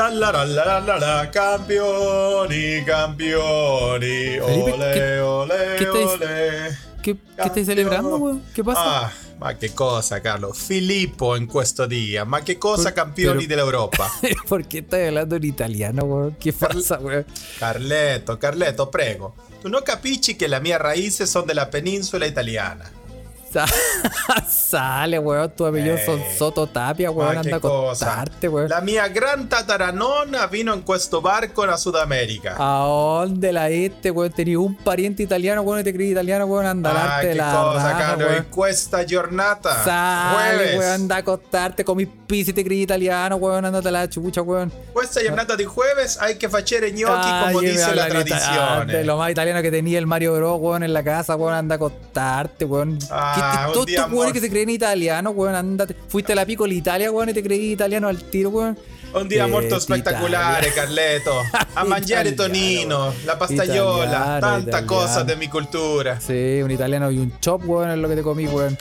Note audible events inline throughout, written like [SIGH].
La la la la la la, campioni, campioni, Felipe, ole, ¿qué- ole, qué estáis- ole. ¿Qué, qué estáis celebrando, weón? ¿Qué pasa? Ah, ma che cosa, Carlo. Filippo in questo dia. Ma che cosa, campioni dell'Europa? [LAUGHS] ¿Por qué estás hablando en italiano, weón? ¿Qué pasa, weón? Carletto, Carletto, prego. Tu non capisci che le mie radici sono della penisola italiana. Sa- [LAUGHS] Sale, weón. Tu apellido Eh, son Soto Tapia, weón. Anda a contarte, weón. La mia gran tataranonna vino in questo barco in Sud America. ¿A dónde la este, weón? Tenías un pariente italiano, weón, y te creí italiano, weón, anda a darte la cosa, raja, Carlo, weón. in questa giornata. Sale, jueves. weón, anda a acostarte con mis pis y te creí italiano, weón, andate a la chucha, weón. Questa giornata di jueves hay que facere gnocchi me dice la ita- ah, de lo más italiano que tenía el Mario Bros, weón, en la casa, weón, anda a acostarte, weón. Ah, ¿Qué- un todos día estos weones que se creen italianos, weón, andate. Fuiste a la Picola Italia, weón, y te creí italiano al tiro, weón. Un dia Eh, Italia. spettacolare, Carleto. [LAUGHS] A mangiare tonino, la pastaiola, Italiano, tanta italiano. cosa de mi cultura. Sí, un italiano y un chop, weón, es lo que te comí, weón.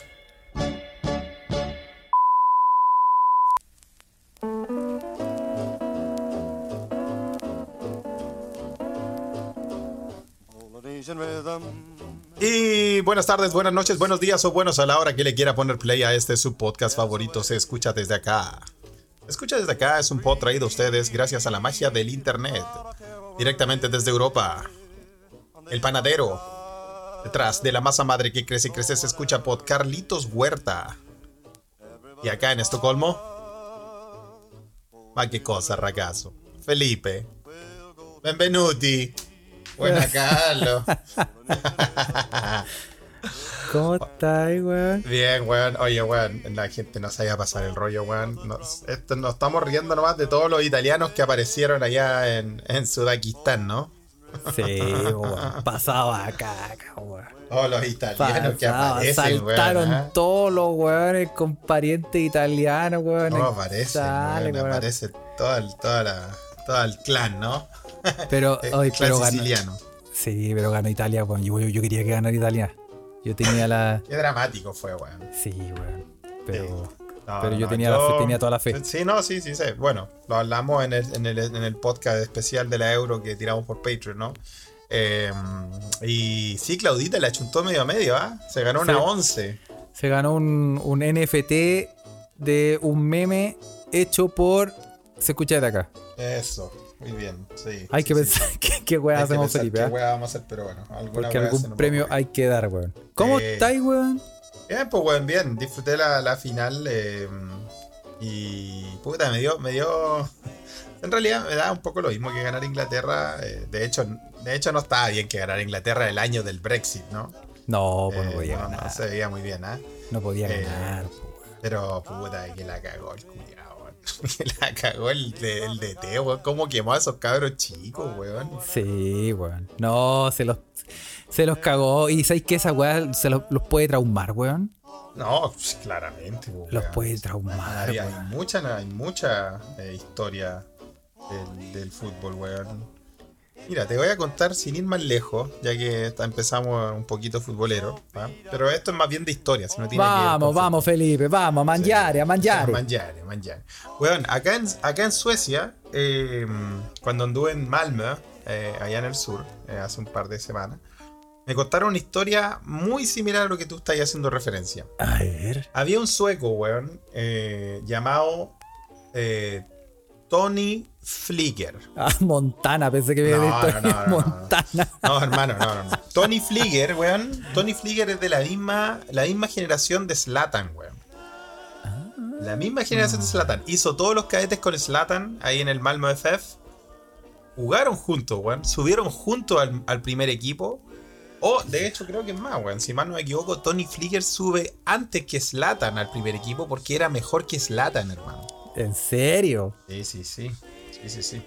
Buenas tardes, buenas noches, buenos días o buenos a la hora que le quiera poner play a este su podcast favorito. Se escucha desde acá. Escucha desde acá es un pod traído a ustedes gracias a la magia del internet. Directamente desde Europa. El panadero. Detrás de la masa madre que crece y crece se escucha pod Carlitos Huerta. Y acá en Estocolmo. Ma che cosa, ragazzo. Felipe. Benvenuti. Buena [LAUGHS] Carlos. [LAUGHS] ¿Cómo estás, weón? Bien, weón. Oye, weón, la gente no sabía pasar el rollo, weón. Nos, esto, nos estamos riendo nomás de todos los italianos que aparecieron allá en, en Sudakistán, ¿no? Sí, weón. Pasaba acá, weón. Todos los italianos que aparecen, saltaron weón. ¿ah? todos los weones con parientes italianos, weón. No aparece, Sale, weón, weón. aparece todo el, toda la, todo el clan, ¿no? Pero, [LAUGHS] El oye, clan pero ganó. siciliano. Sí, pero ganó Italia, weón. Yo, yo, yo quería que ganara Italia. Yo tenía la. [LAUGHS] Qué dramático fue, weón. Sí, weón. Pero. No, pero yo, no, tenía, La fe, tenía toda la fe. Sí, no, sí, sí, sí. Bueno, lo hablamos en el, en el, en el podcast especial de la Euro que tiramos por Patreon, ¿no? Eh, y sí, Claudita le achuntó medio a medio, ¿ah? Se ganó una Sí. 11. Se ganó un, un NFT de un meme hecho por. Se escucha de acá. Eso, muy bien, sí. Hay sí, que sí. pensar [LAUGHS] qué, qué weá que hacemos, pensar Felipe. qué ¿ah? weá vamos a hacer, pero bueno, Porque algún premio hay que dar, weón. ¿Cómo Eh, estáis, weón? Bien, pues weón, bien. Disfruté la, la final eh, y puta, me dio, me dio. [LAUGHS] En realidad me da un poco lo mismo que ganar Inglaterra. eh, de hecho, de hecho no estaba bien que ganar Inglaterra el año del Brexit, ¿no? No, pues no Eh, podía no, ganar. no se veía muy bien, ¿ah? No podía eh, ganar, weón. Pero puta, que la cagó el. Que [LAUGHS] la cagó el, de- el DT, weón. ¿Cómo quemó a esos cabros chicos, weón? Sí, weón. No, se los, se los cagó. Y sabéis que esa weá se los, los puede traumar, weón. No, pues, claramente, weón. Los puede traumar, Hay, hay weón. mucha, hay mucha eh, historia del, del fútbol, weón. Mira, te voy a contar sin ir más lejos, ya que empezamos un poquito futbolero. ¿ah? Pero esto es más bien de historia, si no tiene que Vamos, con vamos, Felipe, vamos, a mangiare, a mangiare. Mangiare, mangiare. Weón, acá en, acá en Suecia, eh, cuando anduve en Malmö, eh, allá en el sur, eh, hace un par de semanas, me contaron una historia muy similar a lo que tú estás haciendo referencia. A ver. Había un sueco, weón, llamado eh, Tony Flicker. Ah, Montana, pensé que había No, no, no, [LAUGHS] no, no. Montana. No, hermano, no, no. Tony Flicker, weón. Tony Flicker es de la misma, la misma generación de Slatan, weón. La misma generación de Slatan. Hizo todos los cadetes con Slatan ahí en el Malmo FF. Jugaron juntos, weón. Subieron juntos al, al primer equipo. O, de hecho, creo que es más, weón. Si mal no me equivoco, Tony Flicker sube antes que Slatan al primer equipo porque era mejor que Slatan, hermano. ¿En serio? Sí, sí, sí. Sí, sí, sí.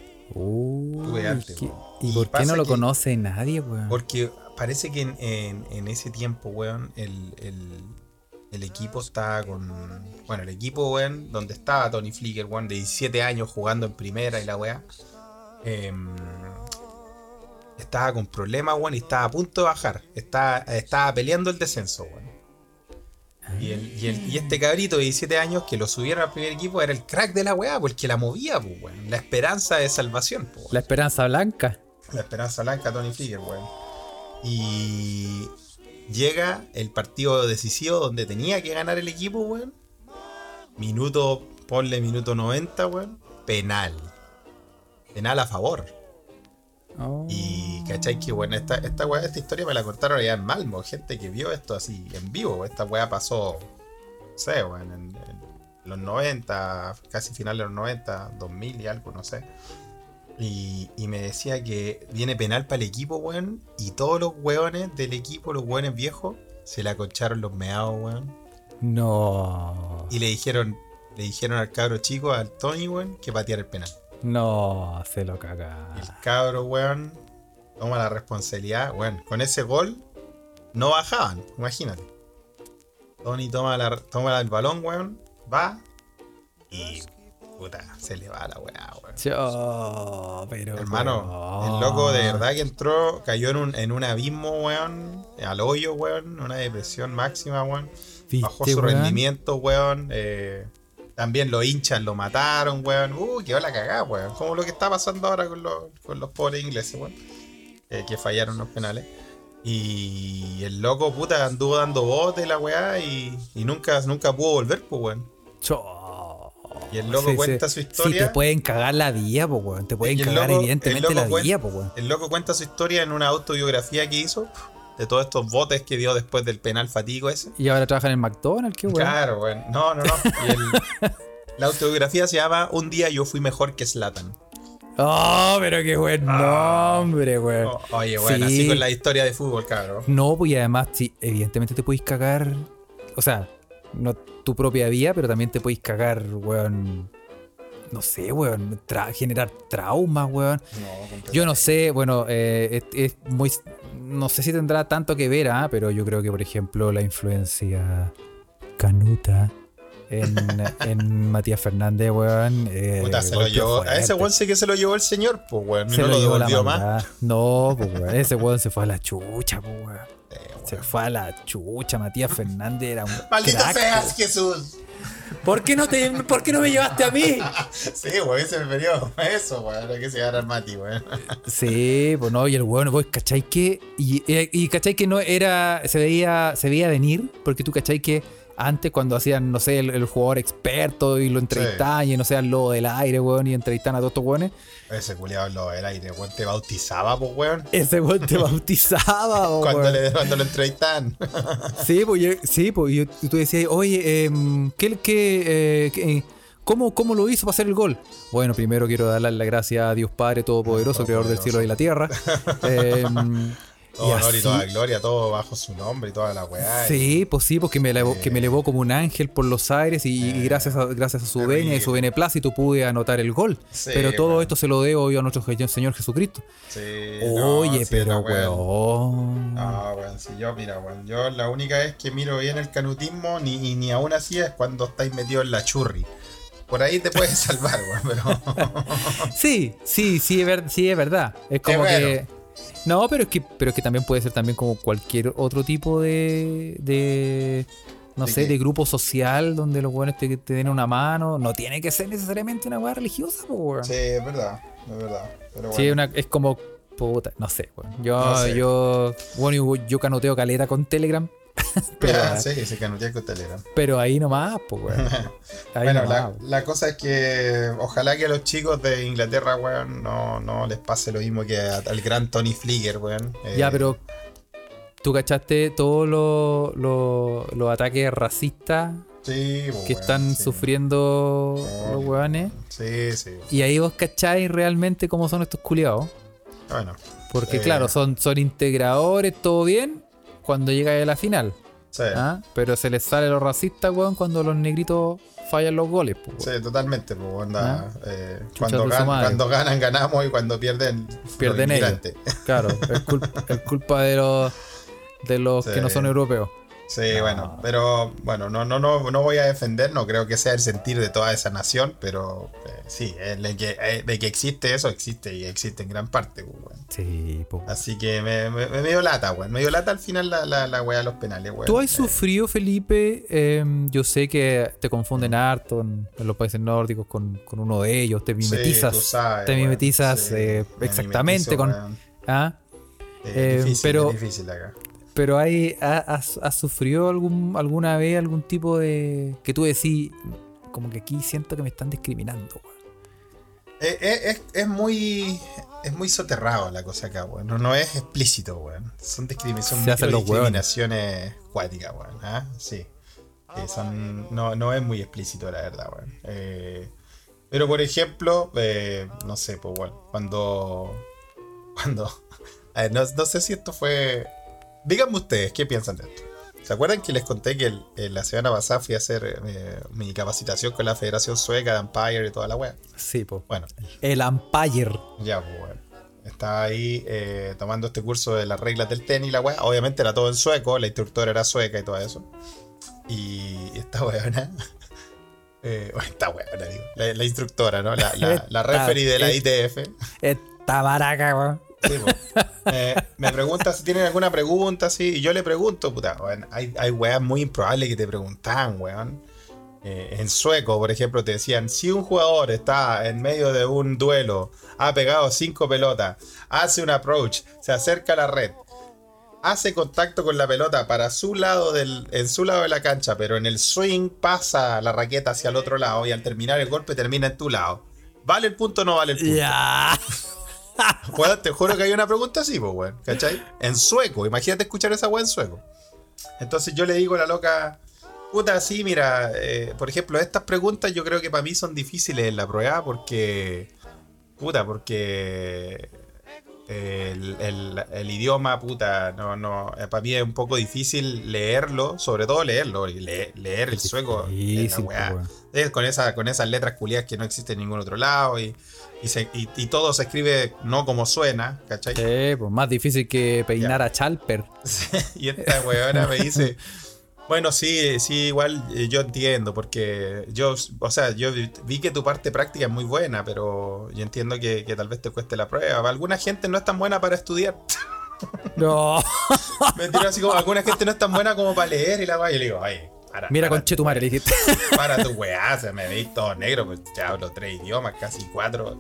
Arte, ¿qué-. ¿Y Y por qué no lo que- conoce nadie, weón? Porque parece que en, en- en ese tiempo, weón, el, el- el equipo estaba con. Bueno, el equipo, weón, donde estaba Tony Flicker, weón, de 17 años jugando en primera y la weá. em, estaba con problemas, weón, y estaba a punto de bajar. Estaba, estaba peleando el descenso, weón. Y, el- y el- y este cabrito de 17 años que lo subieron al primer equipo era el crack de la weá, porque la movía, pues, weón. La esperanza de salvación, pues. La esperanza blanca. La esperanza blanca, Tony Flieger, weón. Y llega el partido decisivo donde tenía que ganar el equipo, weón. Minuto, ponle minuto 90, weón. Penal. Penal a favor. Oh. Y cachai que bueno, esta, esta weá, esta historia me la contaron allá en Malmo, gente que vio esto así en vivo. Esta weá pasó, no sé, weón, en, en los 90, casi finales de los 90, 2000 y algo, no sé. Y, y me decía que viene penal para el equipo, weón, y todos los weones del equipo, los weones viejos, se le aconcharon los meados, weón. No. Y le dijeron, le dijeron al cabro chico, al Tony, weón, que pateara el penal. No, se lo caga. El cabro, weón, toma la responsabilidad. Weón, con ese gol no bajaban, imagínate. Tony toma, la, toma el balón, weón, va y puta, se le va la weá, weón. Yo, pero. Hermano, weón. el loco de verdad que entró, cayó en un, en un abismo, weón, al hoyo, weón, una depresión máxima, weón. Bajó ¿Viste, su weón? rendimiento, weón. eh, también los hinchas lo mataron, weón. Uh, quedó la cagada, weón. Como lo que está pasando ahora con los, con los pobres ingleses, weón. eh, que fallaron los penales. Y el loco, puta, anduvo dando bote la weá y, y nunca, nunca pudo volver, pues, weón. Cho. Y el loco cuenta su historia. Sí, te pueden cagar la vida, pues, weón. Te pueden cagar, loco- evidentemente, la vida, pues, weón. El loco cuenta su historia en una autobiografía que hizo de todos estos botes que dio después del penal fatigo ese. Y ahora trabajan en McDonald's, qué weón. Claro, weón. No, no, no. Y el- [LAUGHS] la autobiografía se llama Un día yo fui mejor que Slatan. Oh, pero qué buen nombre, weón. Oh, oye, bueno, Sí. así con la historia de fútbol, cabrón. No, pues y además, sí, evidentemente te podéis cagar. O sea, no tu propia vida, pero también te podéis cagar, weón. No sé, weón. tra- generar traumas, weón. Yo no sé, bueno, eh, es, es muy. No sé si tendrá tanto que ver, ah, pero yo creo que, por ejemplo, la influencia canuta en, [LAUGHS] en Matías Fernández, weón. eh, Puta, se lo llevó. A ese weón sí que se lo llevó el señor, pues, weón. Se no lo llevó la más. No, pues, weón. Ese weón se fue a la chucha, pues, weón. Eh, weón. Se fue a la chucha, Matías Fernández era un. Maldito crack, seas, weón. Jesús. ¿Por qué no te, por qué no me llevaste a mí? Sí, weón, se me perdió. Eso, weón. Hay que se al Mati, weón. Sí, pues no, y el weón, vos cachai que. Y, y, y cachai que no era. Se veía, se veía venir, porque tú cachai que antes cuando hacían, no sé, el, el jugador experto y lo entrevistaban y no sé, al lobo del aire, weón, y entrevistaban a todos estos weones, Ese culiado en lo del aire, weón. Te bautizaba, pues, weón. ese weón te [LAUGHS] bautizaba, [LAUGHS] oh, Cuando, weón. le, cuando lo entrevistan. [LAUGHS] Sí, pues, yo- sí, pues y tú decías, oye, em, ¿qué, qué, eh, qué- cómo, ¿cómo lo hizo para hacer el gol? Bueno, primero quiero darle las gracias a Dios Padre Todopoderoso, Creador del cielo y la tierra. Em, Todo y honor y toda gloria, todo bajo su nombre y toda la weá. Sí, pues sí, porque me elevó, que me elevó como un ángel por los aires y, y gracias a, gracias a su venia y su beneplácito pude anotar el gol. Sí, pero todo esto se lo debo yo a nuestro Señor Jesucristo. Sí, no, Oye, sí, pero weón. Ah, weón, si yo, mira, weón, yo la única vez que miro bien el canutismo, ni, ni aún así es cuando estáis metidos en la churri. Por ahí te puedes [LAUGHS] salvar, weón, pero. [LAUGHS] Sí, sí, sí, es, ver- sí, es verdad. Es como bueno. que. No, pero es que, pero es que también puede ser también como cualquier otro tipo de. de no ¿De sé, qué? de grupo social donde los buenos te, te den una mano. No tiene que ser necesariamente una weá religiosa, po, weón. sí, es verdad, es verdad. Pero Sí, bueno. una- es como. Puta, no sé, weón. Yo, No sé. yo. Bueno, yo canoteo caleta con Telegram. [LAUGHS] pero, Ah, sí, se canutea con Telegram. pero ahí nomás, pues, weón. [LAUGHS] Bueno, nomás, la, cosa es que ojalá que a los chicos de Inglaterra, weón, no, no les pase lo mismo que a- al gran Tony Flieger, weón. Eh, Ya, pero tú cachaste todos los los- los ataques racistas sí, pues, que weón, están sí. sufriendo los weones. Sí, sí. Y ahí vos cacháis realmente cómo son estos culiados. Bueno, Porque Eh. claro, son, son integradores, todo bien, cuando llega a la final. sí. ¿ah? Pero se les sale los racistas, weón, cuando los negritos fallan los goles. pues. Sí, totalmente, pues, onda, ¿Ah? eh, cuando, gan- madre. cuando ganan, ganamos y cuando pierden, Pierden los ellos. Claro, [LAUGHS] es, cul- es culpa de los, de los Sí. que no son europeos. Sí, bueno, pero bueno, no, no, no, no voy a defender, no creo que sea el sentir de toda esa nación, pero eh, sí, eh, de, que, eh, de que existe eso, existe y existe en gran parte, pues. Sí, po. Así que me, me, me dio lata, weón. Me dio lata al final la, la, la weá de los penales, weón. ¿Tú has sufrido, Felipe? Eh, yo sé que te confunden harto en, en los países nórdicos con, con uno de ellos, te sí, mimetizas. tú sabes, te mimetizas sí, exactamente mimetizo, con. ¿ah? Difícil, pero- es difícil acá. Pero hay, ha- has, has sufrido algún, alguna vez algún tipo de. que tú decís, como que aquí siento que me están discriminando, weón. Eh, eh, es, es muy es muy soterrado la cosa acá, weón. No, no es explícito, weón. Son, discrimi- son discriminaciones cuáticas, weón. ¿ah? Sí. Eh, son, no, no es muy explícito, la verdad, weón. Eh, pero, por ejemplo, eh, no sé, pues, bueno, cuando... [LAUGHS] Cuando... a ver, no, no sé si esto fue... Díganme ustedes, ¿qué piensan de esto? ¿Se acuerdan que les conté que el- eh, la semana pasada fui a hacer eh, mi capacitación con la Federación Sueca de Empire y toda la weá? Sí, po. Bueno, El Empire. ya, pues, bueno. Estaba ahí eh, tomando este curso de las reglas del tenis y la weá. Obviamente era todo en sueco, la instructora era sueca y todo eso. Y esta weona. [LAUGHS] Eh, esta weona, digo. La, la instructora, ¿no? La, la, [LAUGHS] la referee de la ITF. Esta baraca, weón. Eh, me pregunta si tienen alguna pregunta, sí. Y yo le pregunto, puta, hay, hay weas muy improbables que te preguntan, weón. Eh, en sueco, por ejemplo, te decían, si un jugador está en medio de un duelo, ha pegado cinco pelotas, hace un approach, se acerca a la red, hace contacto con la pelota para su lado del, en su lado de la cancha, pero en el swing pasa la raqueta hacia el otro lado y al terminar el golpe termina en tu lado. ¿Vale el punto o no vale el punto? Ya. [LAUGHS] Weón, te juro que hay una pregunta así, pues, weón. ¿Cachai? En sueco. Imagínate escuchar esa weón en sueco. Entonces yo le digo a la loca, puta, sí, mira, eh, por ejemplo, estas preguntas yo creo que para mí son difíciles en la prueba porque, puta, porque el, el- el idioma, puta, no, no, eh, para mí es un poco difícil leerlo, sobre todo leerlo, y le- leer el sueco. es la Difícil, weá. po, weón. Es con, esa, con esas letras culiadas que no existen en ningún otro lado y, y, se- y- y todo se escribe no como suena, ¿cachai? Sí, pues más difícil que peinar a Chalper. [LAUGHS] y esta weona me dice, [LAUGHS] bueno, sí, sí, igual eh, yo entiendo, porque yo, o sea, yo vi- que tu parte práctica es muy buena, pero yo entiendo que, que tal vez te cueste la prueba. Alguna gente no es tan buena para estudiar. [LAUGHS] No. [LAUGHS] Me tiró así como, alguna gente no es tan buena como para leer y la weá. Y le digo, oye, para. Mira, para conche tu madre, le dijiste. Para tu weá, se me veis todo negro, pues ya hablo tres idiomas, casi cuatro.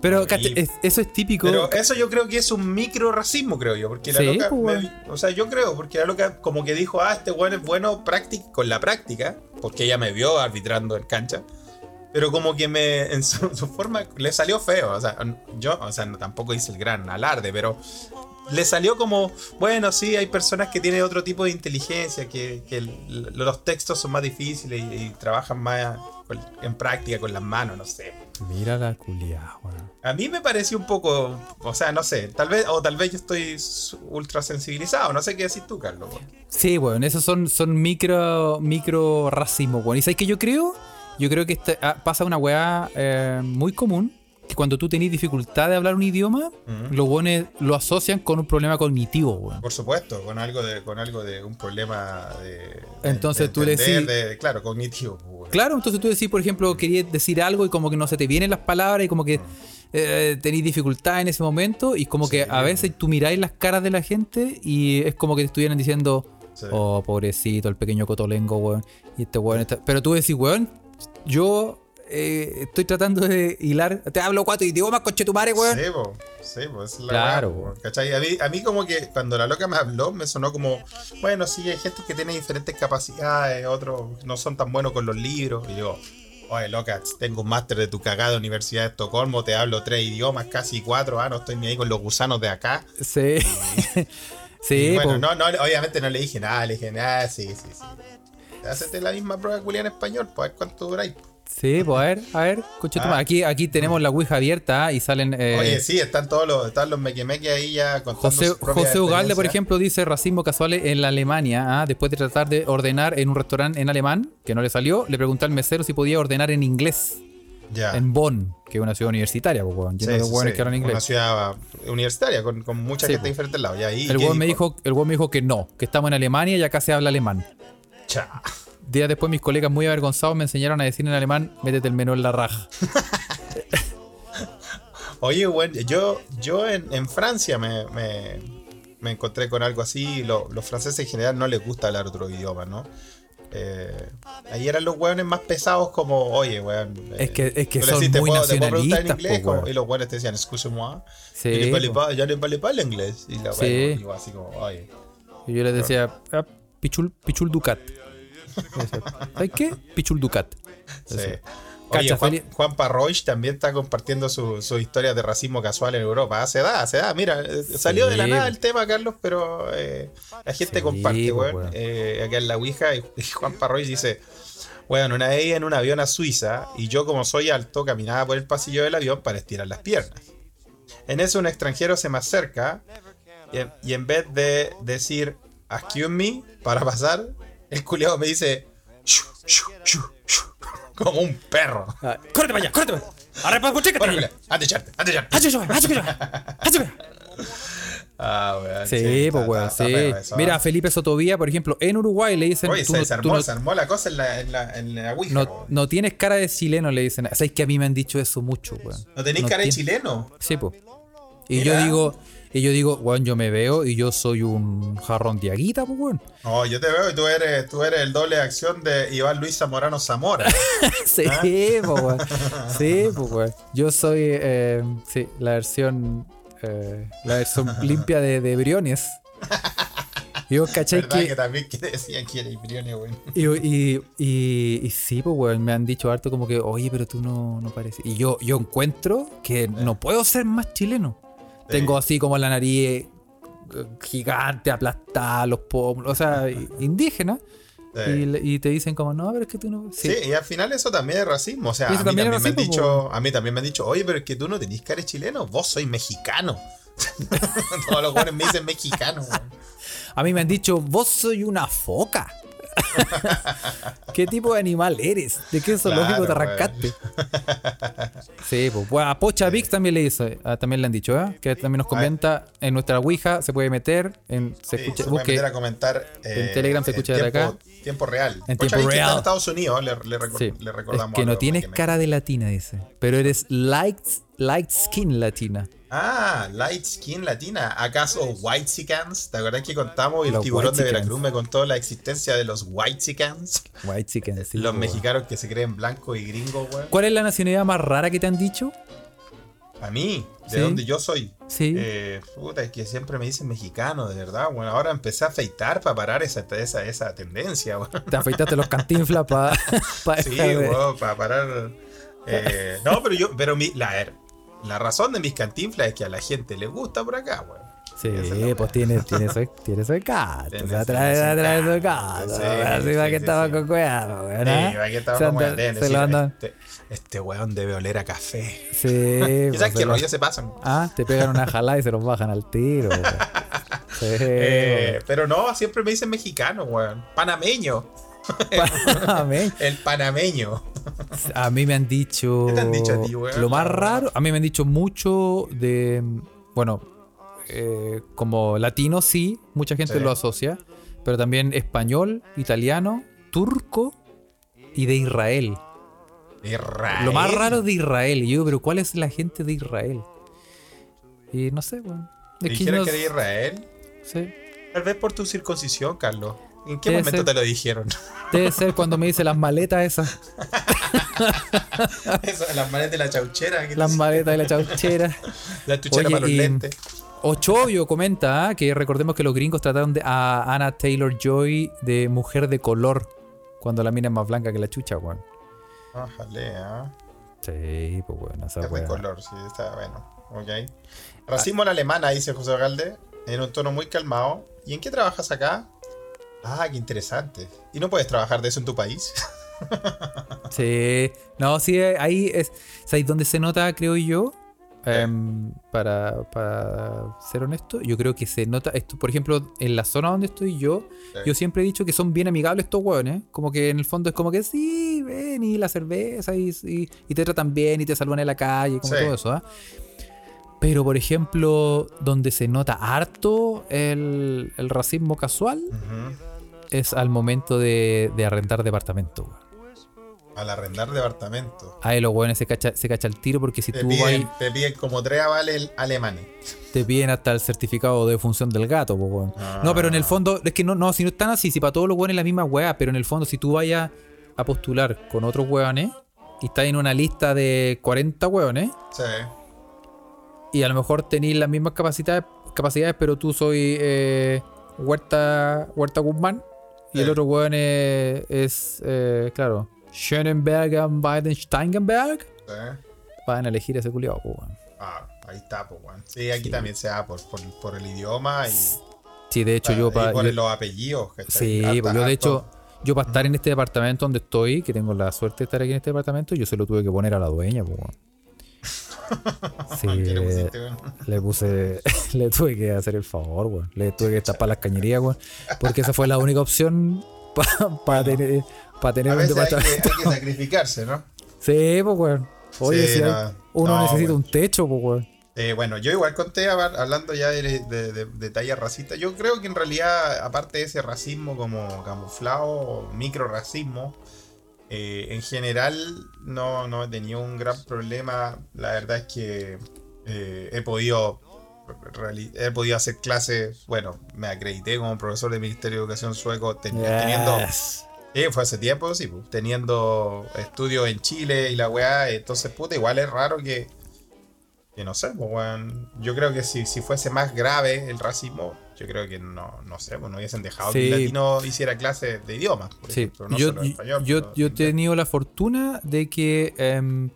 Pero, Y- cacha, es- eso es típico. Pero eso yo creo que es un micro racismo, creo yo. Porque la Sí, loca. pues, me- o sea, yo creo, porque la loca como que dijo, ah, este weón es bueno con la práctica. Porque ella me vio arbitrando en cancha. Pero como que me. [LAUGHS] En su, su forma. Le salió feo. O sea, yo, o sea, no, tampoco hice el gran alarde, pero. Le salió como, bueno, sí, hay personas que tienen otro tipo de inteligencia, que, que el- los textos son más difíciles y, y trabajan más en práctica con las manos, no sé. Mira la culiada. A mí me pareció un poco, o sea, no sé, tal vez, o tal vez yo estoy ultra sensibilizado, no sé qué decís tú, Carlos. weón. Sí, weón, esos son, son micro, micro racismo, weón. ¿Y sabes qué yo creo? Yo creo que esta- ah, pasa una weá eh, muy común, que cuando tú tenés dificultad de hablar un idioma, Ujú. los weones lo asocian con un problema cognitivo, weón. Por supuesto, con algo de, con algo de un problema de. de- Entonces de tú le entender, decís- de- claro, cognitivo. weón. Claro, entonces tú decís, por ejemplo, querías decir algo y como que no se te vienen las palabras y como que eh, tenés dificultad en ese momento y como que a veces tú miráis las caras de la gente y es como que te estuvieran diciendo, Sí. oh, pobrecito, el pequeño cotolengo, weón. Y este weón está... Pero tú decís, weón, yo eh, estoy tratando de hilar, te hablo cuatro idiomas, coche tu madre, weón. Sí, po, sí, po, esa es la Claro, weón. ¿cachai? A mí, a mí como que cuando la loca me habló me sonó como, bueno, sí, hay gente que tiene diferentes capacidades, otros no son tan buenos con los libros. Y digo, oye, loca, tengo un máster de tu cagada Universidad de Estocolmo, te hablo tres idiomas, casi cuatro, ah, no estoy ni ahí con los gusanos de acá. Sí. Y [LAUGHS] sí, bueno, no, no, obviamente no le dije nada, le dije, nada, sí, sí, sí. Hacete la misma prueba culia en español, pues a ver cuánto duráis. Sí, pues a ver, a ver, tu Ah. Aquí, aquí tenemos la Ouija abierta ah, y salen... eh, Oye, sí, están todos los, están los mequemeques ahí ya contando José, propias José Ugalde, por ejemplo, dice racismo casual en la Alemania. ah, Después de tratar de ordenar en un restaurante en alemán, que no le salió, le preguntó al mesero si podía ordenar en inglés. Ya. En Bonn, que es una ciudad universitaria, pues. Lleno Sí, de sí, sí. que hablan inglés. Una ciudad universitaria con, con mucha gente po. de diferentes lados. Y ahí, El ¿qué weón me dijo, el me dijo que no, que estamos en Alemania y acá se habla alemán. Cha. Días después mis colegas muy avergonzados me enseñaron a decir en alemán, métete el menú en la raja. [LAUGHS] Oye, bueno, yo, yo en, en Francia me, me, me encontré con algo así. Lo- los franceses en general no les gusta hablar otro idioma, ¿no? Eh, ahí eran los hueones más pesados como, oye, weón. eh, Es que- es que son decís, ¿te muy puedo- preguntar en nacionalistas, inglés? po, Como- weón. y los hueones te decían, excuse-moi. Sí, y le vale po. pa- ya le vale para el inglés. Y la Sí. así como, oye. Y yo les decía, ah, Pichul, Pichul Ducat. ¿Sabes qué? Pichul Ducat. Sí. Oye, Juan, Juan Parroich también está compartiendo su- sus historias de racismo casual en Europa. Ah, Se da, se da. Mira, eh, salió de la nada el tema, Carlos, pero eh, la gente Sí, comparte, po, weón. Eh, acá en la Ouija, y, y Juan Parroich dice: Bueno, una vez en un avión a Suiza y yo, como soy alto, caminaba por el pasillo del avión para estirar las piernas. En eso, un extranjero se me acerca y en, y en vez de decir, excuse me, para pasar, el culiado me dice, "Shu, shu, shu, shu", como un perro. Ah, ¡Córrete para allá! ¡Córrete para allá! ¡Ahora para Bueno, culiao, ande echarte, ande echarte. Ah, weón. Sí, pues weón, sí. eso, Mira, a Felipe Sotovía, por ejemplo, en Uruguay le dicen. Oye, se, no- se tú armó, no- se armó la cosa en la, en la, en la Ouija, no, no tienes cara de chileno, le dicen. Sabes que a mí me han dicho eso mucho, weón. ¿No tenéis cara de chileno? Sí, pues. Y Mira. yo digo, y yo digo, weón, yo me veo y yo soy un jarrón de aguita, pues, weón. No, yo te veo y tú eres, tú eres el doble de acción de Iván Luis Zamorano Zamora. [LAUGHS] Sí, ¿Ah? pues, weón. [LAUGHS] Sí, pues, weón. Yo soy, eh, sí, la versión, eh, la versión [LAUGHS] limpia de, de Briones. Yo caché ¿Verdad que, que. también que decían que era Ibrione, weón? Y, y, y, y sí, pues, weón, me han dicho harto como que, oye, pero tú no, no pareces. Y yo, yo encuentro que no puedo ser más chileno. Tengo así como la nariz eh, gigante, aplastada, los pómulos, o sea, indígena. Sí. Y, te dicen como, no, pero es que tú no... Sí. y al final eso también es racismo. O sea, a mí también me han dicho, a mí también me han dicho, oye, pero es que tú no tenés cara de chileno, vos sois mexicano. [LAUGHS] Todos los buenos me dicen mexicano. A mí me han dicho, vos soy una foca. [LAUGHS] ¿Qué tipo de animal eres? ¿De qué zoológico te Claro, arrancaste? [LAUGHS] sí, pues. Bueno, a Pocha Vix también le hizo, ah, también le han dicho, ¿eh? Que también nos comenta en nuestra Ouija, se puede meter, en, se Sí, escucha, se puede busque, meter a comentar en Telegram se escucha tiempo, acá. Tiempo real. En Pocha tiempo está real. en Estados Unidos, le, le recor- Sí. le Es recordamos. que no tienes para que me- cara de latina, dice. Pero eres light, light skin latina. Ah, light skin latina. ¿Acaso whitexicans? ¿Te acuerdas que contamos y el Los tiburón de. Veracruz me contó la existencia de los whitexicans? White chicken, sí, los mexicanos que se creen blancos y gringos, weón. ¿Cuál es la nacionalidad más rara que te han dicho? A mí, de Sí. donde yo soy. Sí. Eh, puta, es que siempre me dicen mexicano, de verdad. Bueno, ahora empecé a afeitar para parar esa, esa, esa tendencia, weón. Te afeitaste los cantinflas para [LAUGHS] Sí, weón, para parar. eh, no, pero yo, pero mi, la, la razón de mis cantinflas es que a la gente le gusta por acá, weón. Sí, es pues tiene, tiene [LAUGHS] su, tiene su encanto. O sea, trae, trae su encanto, sí, Así va sí, que estaba sí. con cuidado, weón. Sí, ¿ah? aquí estaba Se como anda- Adén, se lo andan. este, este weón debe oler a café. Sí. [LAUGHS] ¿Y pues, sabes se qué lo- rollo se pasan? Ah, te pegan una jalada y se los bajan al tiro. weón. [LAUGHS] Sí, Eh, pero no, siempre me dicen mexicano, weón. Panameño. [LAUGHS] El panameño. A mí me han dicho. ¿Qué te han dicho a ti, weón? Lo más raro, a mí me han dicho mucho de. Bueno, eh, como latino sí, mucha gente Sí. lo asocia. Pero también español, italiano, turco y de Israel. Israel. Lo más raro de Israel. Y yo, pero ¿cuál es la gente de Israel? Y no sé, weón. Que ¿Dijeron que era Israel? sí. Tal vez por tu circuncisión, Carlos. ¿En qué Debe momento ser. te lo dijeron? [LAUGHS] Debe ser cuando me dice las maletas esas. [LAUGHS] Eso, las maneras de la chauchera. ¿qué Las maletas de la chauchera. La chuchera [LAUGHS] Oye, para los lentes. Ochovio comenta ah, que recordemos que los gringos trataron de, a Anna Taylor Joy de mujer de color cuando la mina es más blanca que la chucha, weón. Ájale, ah. Sí, pues bueno, esa Es de color, sí, está bueno. Ok. Racismo a la alemana, dice José Galde, en un tono muy calmado. ¿Y en qué trabajas acá? Ah, qué interesante. ¿Y no puedes trabajar de eso en tu país? [LAUGHS] Sí, no, sí, ahí es, ahí donde se nota, creo yo, em, para, para ser honesto, yo creo que se nota esto, por ejemplo, en la zona donde estoy yo, yo siempre he dicho que son bien amigables estos hueones, como que en el fondo es como que sí, ven y la cerveza y, y- y te tratan bien y te saludan en la calle, como Sí. todo eso, ¿ah? Pero, por ejemplo, donde se nota harto el, el racismo casual. Es al momento de, de arrendar departamento. weón. Al arrendar departamento. Ahí los hueones se cacha, se cacha el tiro porque si Te tú piden, vas, te piden como tres avales alemanes. te piden hasta el certificado de función del gato, po, weón. Ah. No, pero en el fondo, es que no, no, si no están así, si para todos los hueones es la misma weá, pero en el fondo, si tú vayas a postular con otros hueones y estás en una lista de 40 hueones Sí. y a lo mejor tenéis las mismas capacidades, capacidades pero tú soy eh, Huerta, Huerta Guzmán y el Sí. otro hueón es, es, eh, claro, Schönenberg and Weidensteingenberg, sí. van a elegir ese culiado, weón. Ah, ahí está, pues, weón. Sí, aquí Sí. también se da por, por, por el idioma y, Sí, de hecho, yo y para. por los apellidos. ¿cachai? Sí, Harta- pues yo de hecho, yo para estar en este departamento donde estoy, que tengo la suerte de estar aquí en este departamento, yo se lo tuve que poner a la dueña, pues. Sí, ¿Qué le pusiste, weón? le puse, [LAUGHS] le tuve que hacer el favor, weón. Le tuve que tapar las cañerías, weón. Porque esa fue la única opción [LAUGHS] para tener, para tener A un veces hay que, hay que sacrificarse, ¿no? Sí, pues, weón. Oye, Sí, si hay- uno no, necesita weón. un techo, pues, weón. Eh, bueno, yo igual conté, hab- hablando ya de, de, de, de talla racista, yo creo que en realidad, aparte de ese racismo como camuflado, micro racismo, eh, en general no, no he tenido un gran problema. La verdad es que eh, he podido he podido hacer clases, bueno, me acredité como profesor del Ministerio de Educación sueco ten- teniendo. Sí, fue hace tiempo, sí, pues, teniendo estudios en Chile y la weá, entonces, puta, igual es raro que, que no sé, pues, weón, yo creo que si, si fuese más grave el racismo, yo creo que no, no sé, pues no hubiesen dejado que un latino hiciera clases de idiomas, por Sí, ejemplo, no yo, solo español. yo, pero yo he tenido la fortuna de que em,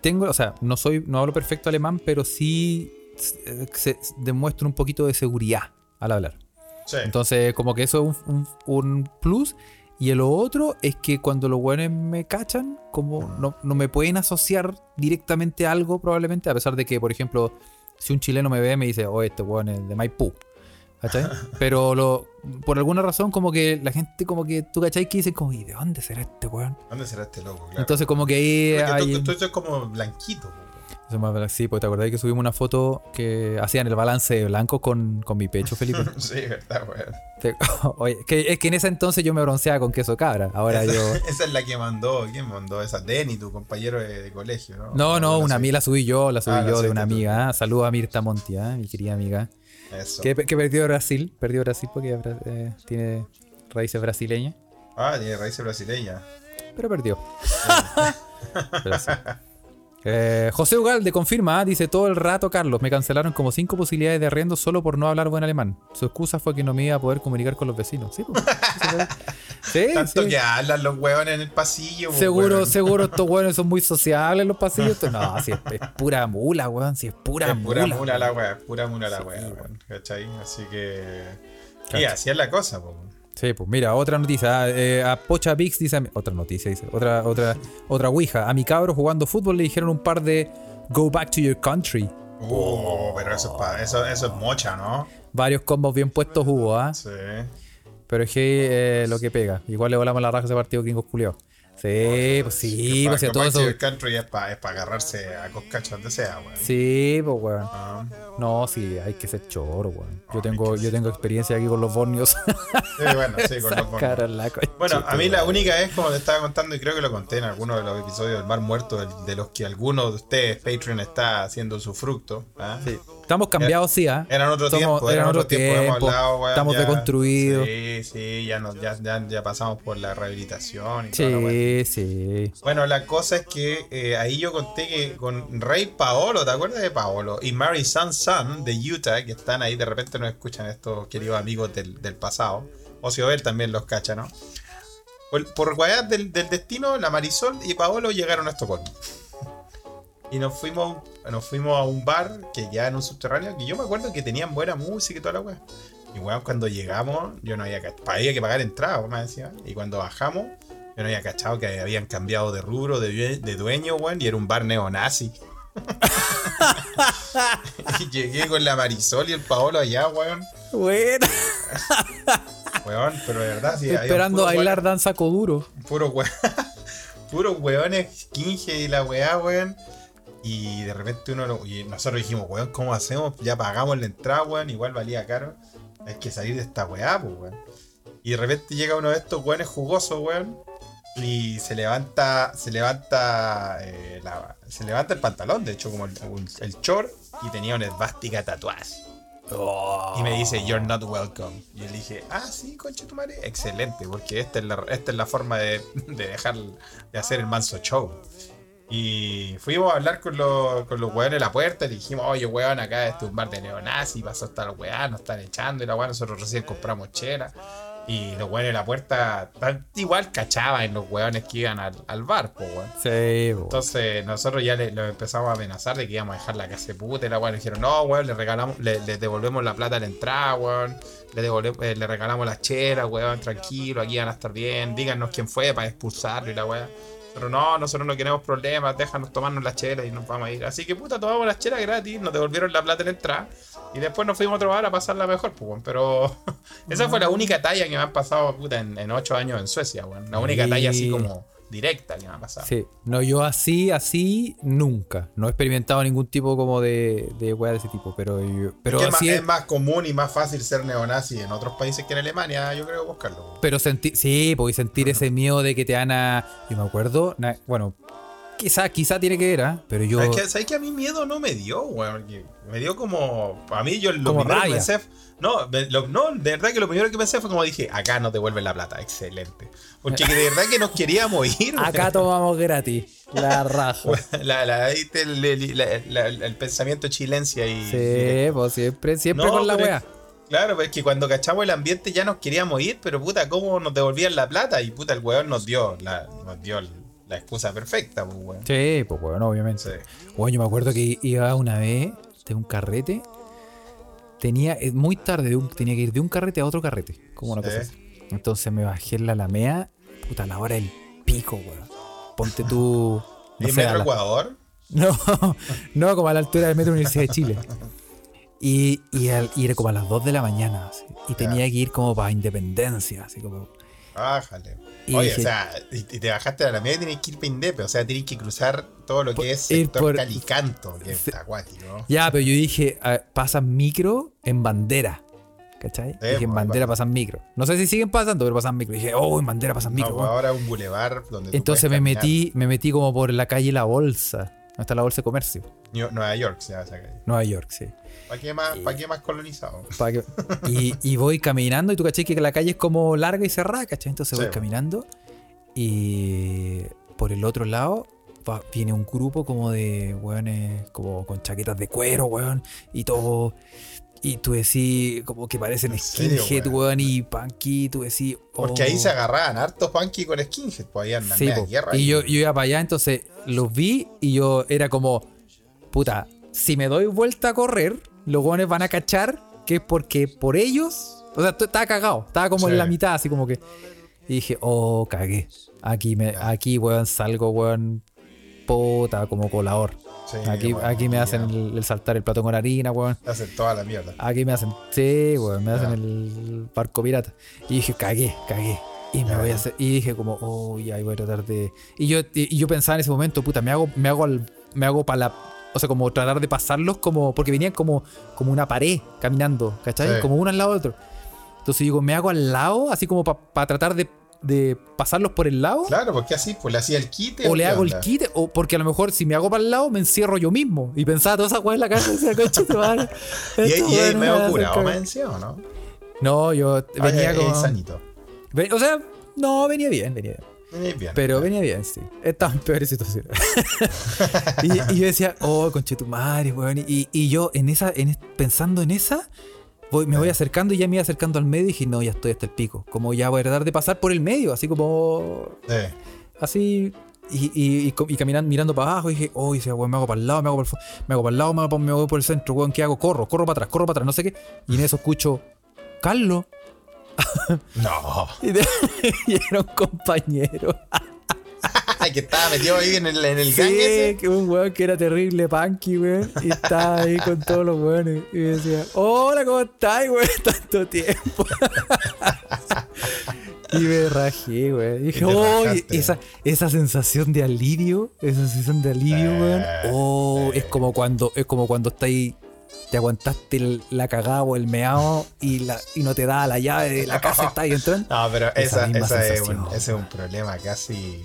tengo, o sea, no soy, no hablo perfecto alemán, pero sí eh, se, demuestro un poquito de seguridad al hablar. Sí, Entonces, como que eso es un, un- un plus. Y lo otro es que cuando los buenos me cachan, como no, no me pueden asociar directamente a algo, probablemente, a pesar de que, por ejemplo, si un chileno me ve, me dice, oh, este weón es de Maipú. ¿Cachai? [LAUGHS] Pero lo, por alguna razón, como que la gente, como que tú, ¿cachai? Que dicen, como, ¿y de dónde será este weón? ¿dónde será este loco? Claro. Entonces, como que ahí hay. tú eres como blanquito, Eso más- Sí, pues te acordás que subimos una foto que hacían el balance de blanco con, con mi pecho, Felipe. [LAUGHS] sí, verdad, weón. [LAUGHS] Oye, que, es que en ese entonces yo me bronceaba con queso cabra. Ahora esa, yo. [LAUGHS] esa es la que mandó, ¿quién mandó? Esa Denny, tu compañero de, de colegio, ¿no? No, no, una mí la subí yo, la subí Ah, la yo de una amiga. ¿ah? Saludos a Mirta Monti, ¿ah? mi querida amiga. Eso. Que, que perdió Brasil, perdió Brasil porque eh, tiene raíces brasileñas, Ah, tiene raíces brasileñas. pero perdió. Pero sí. Eh, José Ugalde confirma, ¿ah? dice todo el rato Carlos, me cancelaron como cinco posibilidades de arriendo solo por no hablar buen alemán. Su excusa fue que no me iba a poder comunicar con los vecinos. Sí, pues, sí, [LAUGHS] Tanto sí. que hablan los huevones en el pasillo. pues, Seguro, seguro estos buenos son muy sociables en los pasillos. [LAUGHS] No, si es, es pura mula, weón. Si es pura Es pura mula. mula la wea, pura mula la wea, ¿cachai? Así que. Y así es la cosa, po. Sí, pues mira, otra noticia. ah, eh, a Pocha Vix dice. Otra noticia, dice. Otra, otra, otra ouija. A mi cabro jugando fútbol le dijeron un par de Go back to your country. Oh, pero eso es, pa- eso, eso es mocha, ¿no? Varios combos bien puestos hubo, ¿ah? Sí. Pero es que eh, lo que pega. Igual le volamos la raja a ese partido gringos culiados. Sí, pues sí, Es pues sí, todo eso. si el country es para es pa agarrarse a coscacho donde sea, weón. Sí, pues weón. Ah, No, sí, hay que ser choro, weón. Yo tengo, yo tengo experiencia aquí con los bornios. Sí, bueno, sí, con los concha Bueno, a mí la única vez, como te estaba contando, y creo que lo conté en alguno de los episodios del Mar Muerto, de los que alguno de ustedes, Patreon, está haciendo su fruto. ¿ah? Sí. Estamos cambiados, sí, ¿ah? Eran otro Somos- tiempo, eran otro tiempo, hemos tiempo, hablado, weón, estamos ya- deconstruidos. Sí, sí, ya, nos, ya, ya, ya pasamos por la rehabilitación y la weá. Sí, sí. Bueno, la cosa es que eh, ahí yo conté que con Rey Paolo, ¿te acuerdas de Paolo? Y Mary Sun Sun de Utah, que están ahí, de repente nos escuchan estos queridos amigos del, del pasado. Ocio también los cacha, ¿no? Por, por weas del, del destino, la Marisol y Paolo llegaron a Estocolmo. Y nos fuimos, nos fuimos a un bar que ya en un subterráneo, que yo me acuerdo que tenían buena música y toda la wea. Y weón, cuando llegamos, yo no había cachado. Había que pagar entrada, más encima. Y cuando bajamos, yo no había cachado que habían cambiado de rubro, de, due- de dueño, weón, y era un bar neonazi. [LAUGHS] y llegué con la Marisol y el Paolo allá, weón. Bueno. Weón, pero de verdad, sí. Esperando bailar weón- danza coduro. Puro weón. [LAUGHS] Puros weones, skinhead y la weá, weón. Y de repente uno y nosotros dijimos, weón, ¿cómo hacemos? Ya pagamos la entrada, weón, igual valía caro. Hay que salir de esta weá, pues, weón. Y de repente llega uno de estos weones jugosos, weón. Y se levanta, se levanta, eh, se levanta el pantalón, de hecho, como el, el short, y tenía una esvástica tatuada. Y me dice, You're not welcome. Y yo le dije, Ah, sí, concha tu madre. Excelente, porque esta es la, esta es la forma de dejar de hacer el manso show. Y fuimos a hablar con los, con los weones de la puerta y dijimos, oye, weón, acá este es un bar de neonazis, pasó la weá, nos están echando y la weá, nosotros recién compramos chela. Y los weones de la puerta igual cachaban los weones que iban al, al bar, weón. Sí, po. Entonces nosotros ya le, lo empezamos a amenazar de que íbamos a dejar la casa de puta y la weón. Le dijeron, no, weón, le regalamos, le, le devolvemos la plata a la entrada, weón. Le, devolvemos, eh, le regalamos las chelas, weón, tranquilo, aquí van a estar bien. Díganos quién fue para expulsarlo y la weón. Pero no, nosotros no queremos problemas, déjanos tomarnos las chelas y nos vamos a ir. Así que puta, tomamos las chelas gratis, nos devolvieron la plata en la entrada. Y después nos fuimos a otro bar a pasarla mejor, pues, weón. Pero [LAUGHS] esa fue la única talla que me han pasado, puta, en, en ocho años en Suecia, weón. La única Sí. talla así como directa que me ha pasado. Sí, no, yo así, así, nunca. No he experimentado ningún tipo como de, de wea de ese tipo, pero yo- pero es, que es, así más, es- es más común y más fácil ser neonazi en otros países que en Alemania, yo creo, buscarlo. pero sentir, sí, y sentir ese miedo de que te van a, yo me acuerdo, bueno, quizá, quizá tiene que ver, ¿ah? pero yo, Es que, ¿Sabes que a mí miedo no me dio? Porque Me dio como. A mí, yo lo Como primero que pensé. No, lo- no, de verdad que lo primero que pensé fue como dije: acá nos devuelven la plata. Excelente. Porque de verdad que nos queríamos ir, acá tomamos gratis, la raja. [LAUGHS] La, la, el pensamiento chilencia y. Sí, pues siempre, siempre No, con la wea. Claro, pero es que cuando cachamos el ambiente ya nos queríamos ir, pero puta, ¿cómo nos devolvían la plata? Y puta, el weón nos dio la, nos dio la excusa perfecta, pues, weón. Sí, pues bueno, obviamente. Sí. Bueno, yo me acuerdo que iba una vez de un carrete. Tenía, eh, muy tarde, de un- tenía que ir de un carrete a otro carrete. Como una Sí. cosa así. Entonces me bajé en la Alameda. Puta, a la hora del pico, weón. Ponte tú. [LAUGHS] No ¿Y sé, a Metro la- Ecuador? [LAUGHS] no, no, como a la altura del metro Universidad de Chile. Y, y, al- y era como a las 2 de la mañana. así. Y tenía que ir como para Independencia. Así como. Bájale. Y Oye, dije- o sea, y, te bajaste de la media y tenés que ir para Indepe, o sea, tenés que cruzar todo lo que es sector por- Calicanto, que es Sí. acuático, ¿no? Ya, pero yo dije, pasan micro en bandera. ¿Cachai? dije, en pues, bandera pasa. pasan micro. No sé si siguen pasando, pero pasan micro. Y dije, oh, en bandera pasan No, micro. pues weón. ahora es un bulevar donde Entonces me caminar. metí, me metí como por la calle La Bolsa. ¿Dónde está la Bolsa de Comercio? Nueva York, se llama esa calle. Nueva York, sí. ¿Para qué más, pa' qué más colonizado? Pa' que- [LAUGHS] y, y voy caminando y tú caché que la calle es como larga y cerrada, ¿cachai? Entonces voy Sí. caminando y por el otro lado va- viene un grupo como de weones como con chaquetas de cuero, weón, y todo. Y tú decís, como que parecen ¿En serio, skinhead, weón? y punky, tú decís. Porque oh. ahí se agarraban hartos punky con skinhead, pues ahí andan Sí, guerra. y ahí. yo, yo iba para allá, entonces los vi y yo era como, puta, si me doy vuelta a correr, los gones van a cachar que es porque por ellos, o sea, estaba cagado, estaba como Sí. en la mitad, así como que. Y dije, oh, cagué. Aquí, me, aquí weón, salgo, weón, puta, como colador. Sí, aquí, bueno, aquí me hacen el, el saltar el plato con harina, weón. Te hacen toda la mierda. Aquí me hacen, sí, weón, me hacen el barco pirata. Y dije, cagué, cagué. Y me voy a hacer, y dije como, oh, ya, voy a tratar de. Y yo, y, y yo pensaba en ese momento, puta, me hago, me hago al, me hago para la. O sea, como tratar de pasarlos como. Porque venían como, como una pared caminando, ¿cachai? Sí. Como uno al lado del otro. Entonces digo, me hago al lado, así como para tratar de, de pasarlos por el lado. Claro, porque así, pues le hacía el quite. O le hago onda? el kit, o porque a lo mejor si me hago para el lado me encierro yo mismo. Y pensaba toda esa weá en la casa y decía, coche, te. [LAUGHS] Y ahí, y ahí medio curado, me ¿o no? No, yo venía Ay, como. sanito. O sea, no, venía bien, venía bien. Eh, bien. Pero venía bien, sí. Estaba en peores situaciones. [LAUGHS] y, y yo decía, oh, conche tu madre, weón. Y, y yo en esa, en, es- pensando en esa, voy, me voy acercando y ya me iba acercando al medio y dije, no, ya estoy hasta el pico. Como ya voy a tratar de pasar por el medio, así como. Eh, Así. Y, y, caminando, mirando para abajo, y dije, oh, y decía, weón, me hago para el lado, me hago para el, me hago para el lado, me hago, pa- me hago por el centro, weón, ¿qué hago? Corro, corro para atrás, corro para atrás, no sé qué. Y en eso escucho, Carlos. [LAUGHS] no. Y, de- [LAUGHS] y era un compañero. [LAUGHS] que estaba metido ahí en el, en el Sí, gang ese. que un weón que era terrible, punky, weón. Y estaba ahí con todos los weones. Y decía, hola, ¿cómo estás, weón? Tanto tiempo. y me rajé, weón. Dije, oh, esa, esa sensación de alivio, esa sensación de alivio, weón. Eh, Oh, sí. es como cuando, es como cuando estáis, te aguantaste el- la cagada o el meado y, la, y no te da la llave de la casa y estás ahí entrando. No, pero Esa esa, es un, ese es un problema casi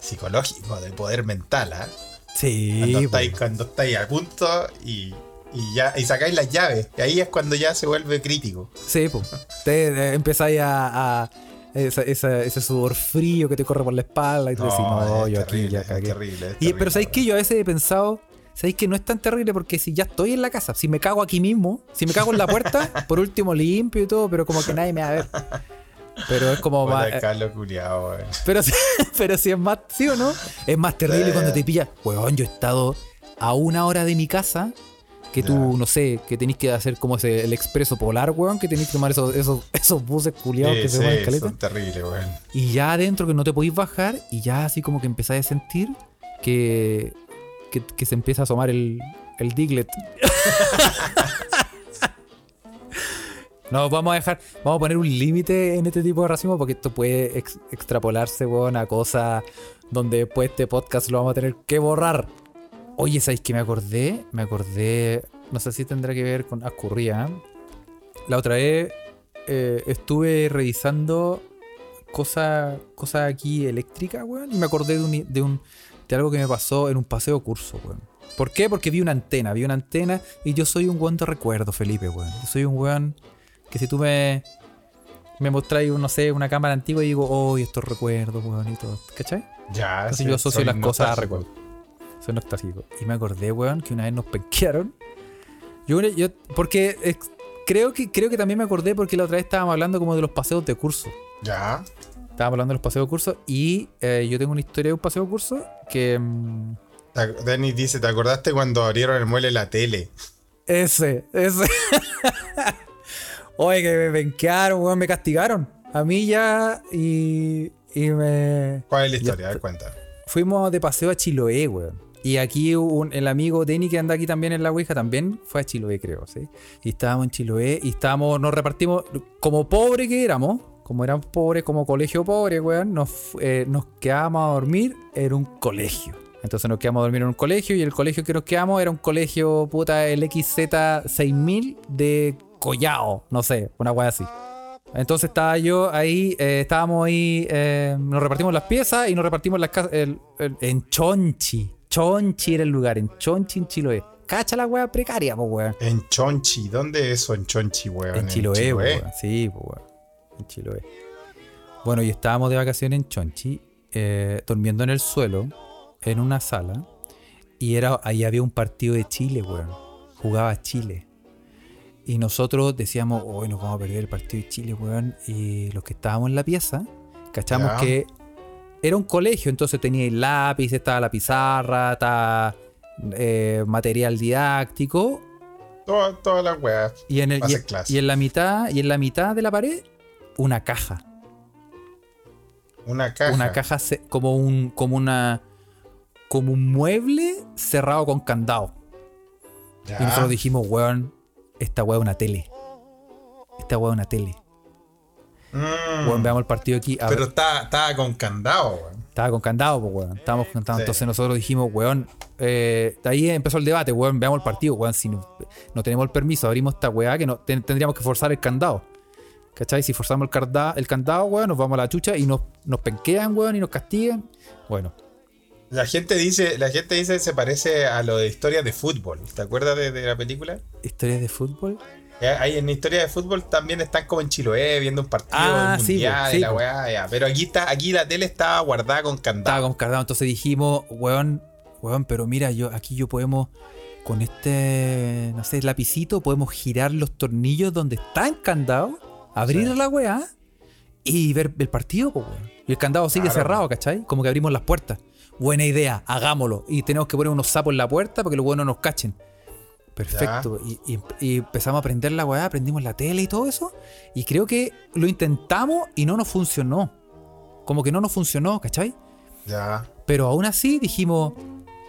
psicológico, de poder mental, ¿ah? Sí, Cuando, weón. estáis, cuando estáis a punto y, y ya y sacáis las llaves. Y ahí es cuando ya se vuelve crítico. Sí, pues. Te, empezáis a. a- esa- esa- ese sudor frío que te corre por la espalda y tú decís, no, yo aquí terrible, ya es cagué. terrible, Y, pero ¿sabéis que. Yo a veces he pensado, ¿sabéis que no es tan terrible? Porque si ya estoy en la casa, si me cago aquí mismo, si me cago en la puerta, [LAUGHS] por último limpio y todo, pero como que nadie me va a ver. Pero es como más. el Carlos culiao. Pero, si- [LAUGHS] pero si es más, ¿sí o no? Es más terrible Sí. cuando te pilla. Weón, yo he estado a una hora de mi casa que tú, no sé, que tenéis que hacer como ese, el expreso polar, weón, que tenéis que tomar esos, esos, esos buses culiados Sí, que se sí, mueven caleta. son terribles, weón. Y ya adentro que no te podéis bajar y ya así como que empezáis a sentir que, que, que se empieza a asomar el, el diglet. [LAUGHS] No, vamos a dejar, vamos a poner un límite en este tipo de racismo porque esto puede ex- extrapolarse, weón, a cosas donde después este podcast lo vamos a tener que borrar. Oye, ¿sabéis que me acordé? Me acordé, no sé si tendrá que ver con Ascurría. ¿eh? La otra vez eh, estuve revisando cosas cosa aquí eléctricas, weón, y me acordé de, un, de, un, de algo que me pasó en un paseo curso, weón. ¿Por qué? Porque vi una antena, vi una antena y yo soy un weón de recuerdo, Felipe, weón. Yo soy un weón que si tú me, me mostráis, no sé, una cámara antigua y digo, oh, estos recuerdos, weón, y todo, ¿cachai? Ya, Entonces sí, yo asocio las cosas a recuerdos. Soy nostálgico. Y me acordé, weón, que una vez nos penquearon. Yo, yo porque creo que, creo que también me acordé porque la otra vez estábamos hablando como de los paseos de curso. Ya. Estábamos hablando de los paseos de curso y eh, yo tengo una historia de un paseo de curso que... mm, Denis dice, ¿te acordaste cuando abrieron el mueble la tele? ese, ese. [LAUGHS] Oye, que me penquearon, weón, me castigaron. A mí ya y, y me... ¿Cuál es la historia? A ver, cuenta. Fuimos de paseo a Chiloé, weón. Y aquí un- el amigo Denny que anda aquí también en la Ouija también fue a Chiloé, creo, ¿sí? Y estábamos en Chiloé y estábamos, nos repartimos, como pobre que éramos, como éramos pobres, como colegio pobre, weón, nos, eh, nos quedábamos a dormir en un colegio. Entonces nos quedamos a dormir en un colegio y el colegio que nos quedamos era un colegio, puta, el XZ6000 de Collao, no sé, una weá así. Entonces estaba yo ahí, eh, estábamos ahí, eh, nos repartimos las piezas y nos repartimos las casas el- el- en Chonchi. Chonchi era el lugar, en Chonchi, en Chiloé. Cacha la weá precaria, pues weón. En Chonchi. ¿Dónde es eso en Chonchi, weón? En Chiloé, po, weón. Sí, pues weón. En Chiloé. Bueno, y estábamos de vacaciones en Chonchi, eh, durmiendo en el suelo, en una sala. Y era, ahí había un partido de Chile, weón. Jugaba Chile. Y nosotros decíamos, hoy nos vamos a perder el partido de Chile, weón. Y los que estábamos en la pieza, cachamos que era un colegio, entonces tenía el lápiz, estaba la pizarra, estaba eh, material didáctico. Todas todas las weas. Y en, el, y en la mitad, y en la mitad de la pared, una caja. Una caja. Una caja ce- como un. como una. como un mueble cerrado con candado. Ya. Y nosotros dijimos, weón, esta weá es una tele. Esta weá es una tele. Mm. Weón, veamos el partido aquí. A Pero estaba con candado, weón. estaba con candado, pues, weón. Estábamos con candado. Sí. Entonces nosotros dijimos, weón. eh, ahí empezó el debate, weón. Veamos el partido, weón. Si no, no tenemos el permiso, abrimos esta weá que no, ten- tendríamos que forzar el candado. ¿Cachai? Si forzamos el, carda- el candado, weón, nos vamos a la chucha y nos, nos penquean, weón, y nos castigan. Bueno, La gente dice, la gente dice que se parece a lo de historias de fútbol. ¿Te acuerdas de, de la película? historias de fútbol. Eh, Ahí en historia de fútbol también están como en Chiloé viendo un partido Ah, sí, mundial y sí, la weá, ya. Pero aquí está, aquí la tele estaba guardada con Estaba candado. con candado. Entonces dijimos, weón, weón, pero mira, yo aquí yo podemos, con este, no sé, lapicito, podemos girar los tornillos donde está el candado, abrir Sí. la weá y ver el partido, pues, weón. Y el candado sigue Claro. cerrado, ¿cachai? Como que abrimos las puertas. Buena idea, hagámoslo. Y tenemos que poner unos sapos en la puerta para que los weones no nos cachen. Perfecto. Y, y- y empezamos a prender la weá, prendimos la tele y todo eso. Y creo que lo intentamos y no nos funcionó. Como que no nos funcionó, ¿cachai? Ya. Pero aún así dijimos,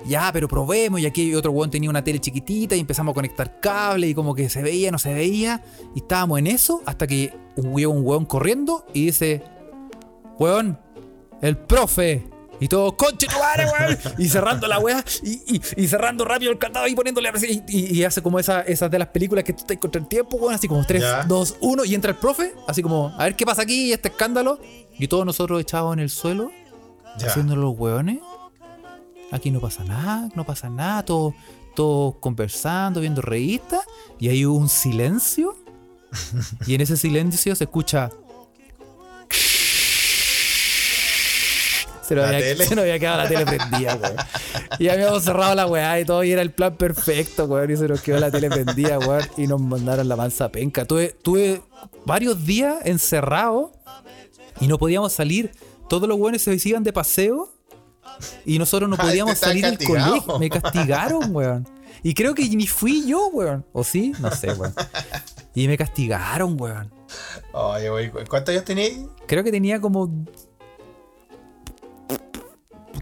ya, pero probemos. Y aquí otro weón tenía una tele chiquitita y empezamos a conectar cable y como que se veía, no se veía. Y estábamos en eso hasta que hubo un weón corriendo y dice, weón, el profe. Y todo, conche tu madre, weón. Y cerrando la weá. Y, y- y cerrando rápido el candado y poniéndole así. Y, y hace como esa- esas de las películas que tú estás contra el tiempo, weón. Así como 3, Ya. 2, 1. Y entra el profe. Así como, a ver qué pasa aquí, este escándalo. Y todos nosotros echados en el suelo Ya. haciendo los hueones. Aquí no pasa nada, no pasa nada, todos todos conversando, viendo revistas, y hay un silencio. [LAUGHS] y en ese silencio se escucha. Se nos, había, tele. se nos había quedado la tele prendida, weón. Y habíamos cerrado la weá y todo, y era el plan perfecto, weón. Y se nos quedó la tele prendida, weón. Y nos mandaron la mansa penca. Tuve, tuve varios días encerrados y no podíamos salir. Todos los weones se iban de paseo y nosotros no [LAUGHS] Ay, podíamos salir del colegio. Me castigaron, [LAUGHS] weón. Y creo que ni fui yo, weón. ¿O sí? No sé, weón. Y me castigaron, weón. Oye, ¿cu- ¿cuántos años tenías? Creo que tenía como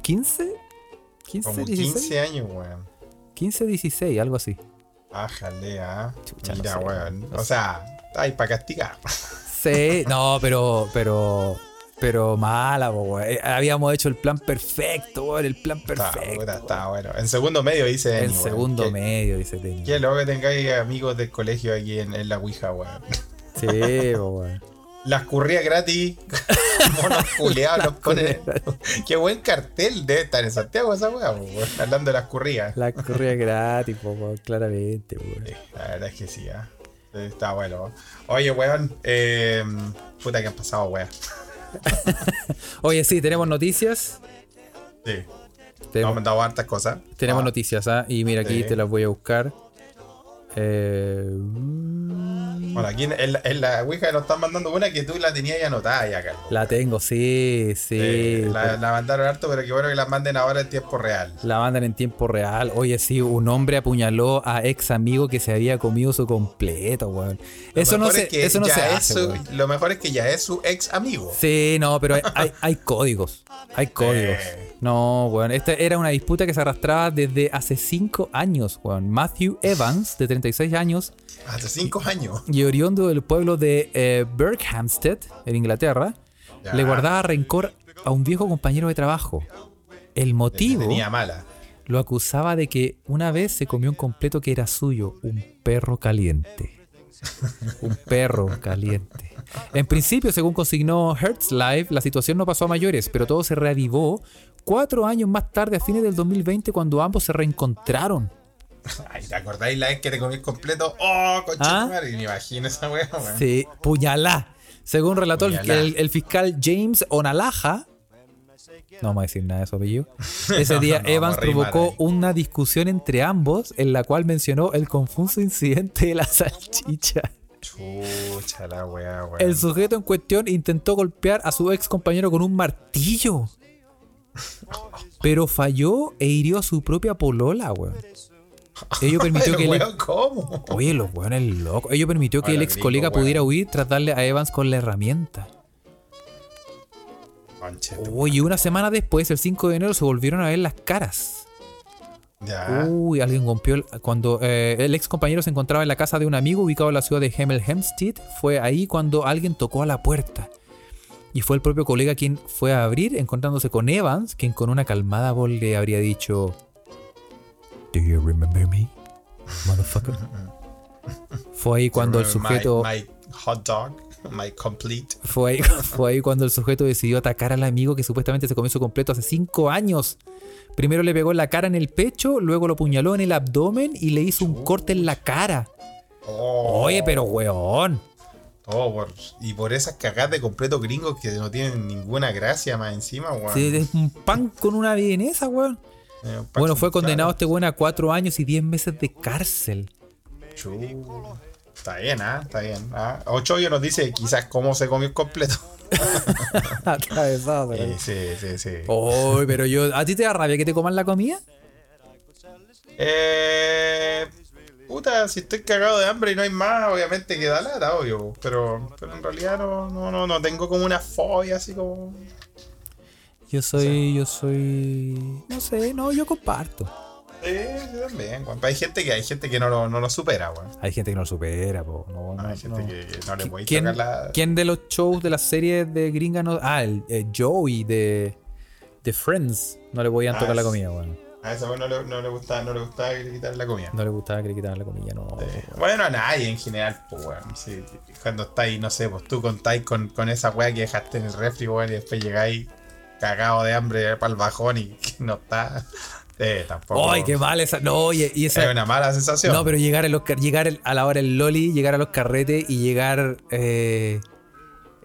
15, 15, Como 16, 15 años, weón. 15, 16, algo así. Ah. Chucha, no Mira, sé, weón. no O sea, está ahí para castigar. Sí, no, pero, pero, pero mala, po. Eh, Habíamos hecho el plan perfecto, weón, el plan perfecto. está bueno. En segundo medio dice. En segundo Qué- medio, dice Tenny. Qué loco que tengáis amigos del colegio aquí en, en la Ouija, weón. Sí, po, weón. Las currías gratis. [LAUGHS] Monos culeados los ponen. Qué buen cartel debe estar en Santiago esa weá, po. Hablando de las currías. La corrida gratis, po, weón, claramente, weón. Sí, la verdad es que sí, ¿ah? Está bueno. Oye, weón. Eh, puta que han pasado, weón. [LAUGHS] Oye, sí, tenemos noticias. Sí. Tenemos, mandado hartas cosas. tenemos Ah, noticias, ¿ah? Y mira, aquí Sí. te las voy a buscar. Eh, Bueno, aquí en, en la, en la Ouija nos están mandando una que tú la tenías ya anotada ya, Carlos. la tengo, sí, sí. Eh, la, mandaron harto, pero qué bueno que la manden ahora en tiempo real. La mandan en tiempo real. Oye, sí, un hombre apuñaló a ex amigo que se había comido su completo, weón. Eso no se, es que eso no se es hace, su-. Lo mejor es que ya es su ex amigo. Sí, no, pero hay, hay, hay códigos. Hay códigos. Eh. No, weón. Esta era una disputa que se arrastraba desde hace 5 años, weón. Matthew Evans, de 36 años, Hace cinco años. Y oriundo del pueblo de eh, Berkhamsted, en Inglaterra, Ya. le guardaba rencor a un viejo compañero de trabajo. El motivo Tenía mala. lo acusaba de que una vez se comió un completo que era suyo, un perro caliente. [LAUGHS] Un perro caliente. En principio, según consignó Hertz Live, la situación no pasó a mayores, pero todo se reavivó cuatro años más tarde, a fines del 2020, cuando ambos se reencontraron. Ay, ¿te acordáis la vez que te comí completo? ¡Oh, concha ¿Ah? Me imagino esa weá, weón. Sí, puñalá. Según relató el, Puñalá. el- el fiscal James Onalaja, no vamos a decir nada de su apellido, ese [LAUGHS] día No, no, Evans provocó una discusión entre ambos en la cual mencionó el confuso incidente de la salchicha. Chucha la weá, weón. El sujeto en cuestión intentó golpear a su ex compañero con un martillo. [LAUGHS] Pero falló e hirió a su propia polola, weón. Ello [LAUGHS] permitió que el ¿cómo? Oye, los locos. Ello permitió que el ex colega pudiera huir tras darle a Evans con la herramienta. Tu- Oye, una semana después, el 5 de enero, se volvieron a ver las caras. Ya. Uy, alguien rompió. el- Cuando eh, el ex compañero se encontraba en la casa de un amigo ubicado en la ciudad de Hemel Hempstead, fue ahí cuando alguien tocó a la puerta. Y fue el propio colega quien fue a abrir, encontrándose con Evans, quien con una calmada voz le habría dicho: ¿Do you remember me, motherfucker? [LAUGHS] Fue ahí cuando el sujeto. My, hot dog, my complete. Fue ahí, fue ahí cuando el sujeto decidió atacar al amigo que supuestamente se comió su completo hace cinco años. Primero le pegó la cara en el pecho, luego lo apuñaló en el abdomen y le hizo un corte en la cara. Oh, Oye, pero weón. por- y por esas cagadas de completo gringos que no tienen ninguna gracia más encima, weón. Sí, es un pan con una vienesa, weón. Eh, Bueno, fue claro. condenado este weón a cuatro años y diez meses de cárcel. Chu. Está bien, ¿ah? Está bien. ¿ah? Ochoyo nos dice quizás cómo se comió completo. [LAUGHS] Atravesado, Sí, sí, sí, sí. Oye, pero yo, ¿a ti te da rabia que te coman la comida? Eh, puta, si estoy cagado de hambre y no hay más, obviamente queda lata, obvio. Pero, pero en realidad no, no, no, no tengo como una fobia así como. Yo soy, yo soy. No sé, no, yo comparto. Sí, yo también. Pero hay gente que hay gente que no lo, no lo supera, weón. Hay gente que no lo supera, po. No, no, Hay gente que no le puede ¿Quién, tocar la. quién de los shows de las series de gringa no.? Ah, el, eh, Joey de, de Friends no le podían Ah, tocar la comida, weón. A weón no le, no le gustaba, no le gustaba que le quitaran la comida. No le gustaba que le quitaran la comida, no. Bueno, a nadie en general, pues, weón. Sí, cuando estáis, no sé, pues tú contáis con, con esa weá que dejaste en el refri, weón, y después llegáis cagado de hambre para el bajón y que [LAUGHS] no está. Eh, tampoco. ¡Ay, qué mal esa! No, y, y esa. Es una mala sensación. No, pero llegar, a, los, llegar a la hora del Loli, llegar a los carretes y llegar. eh,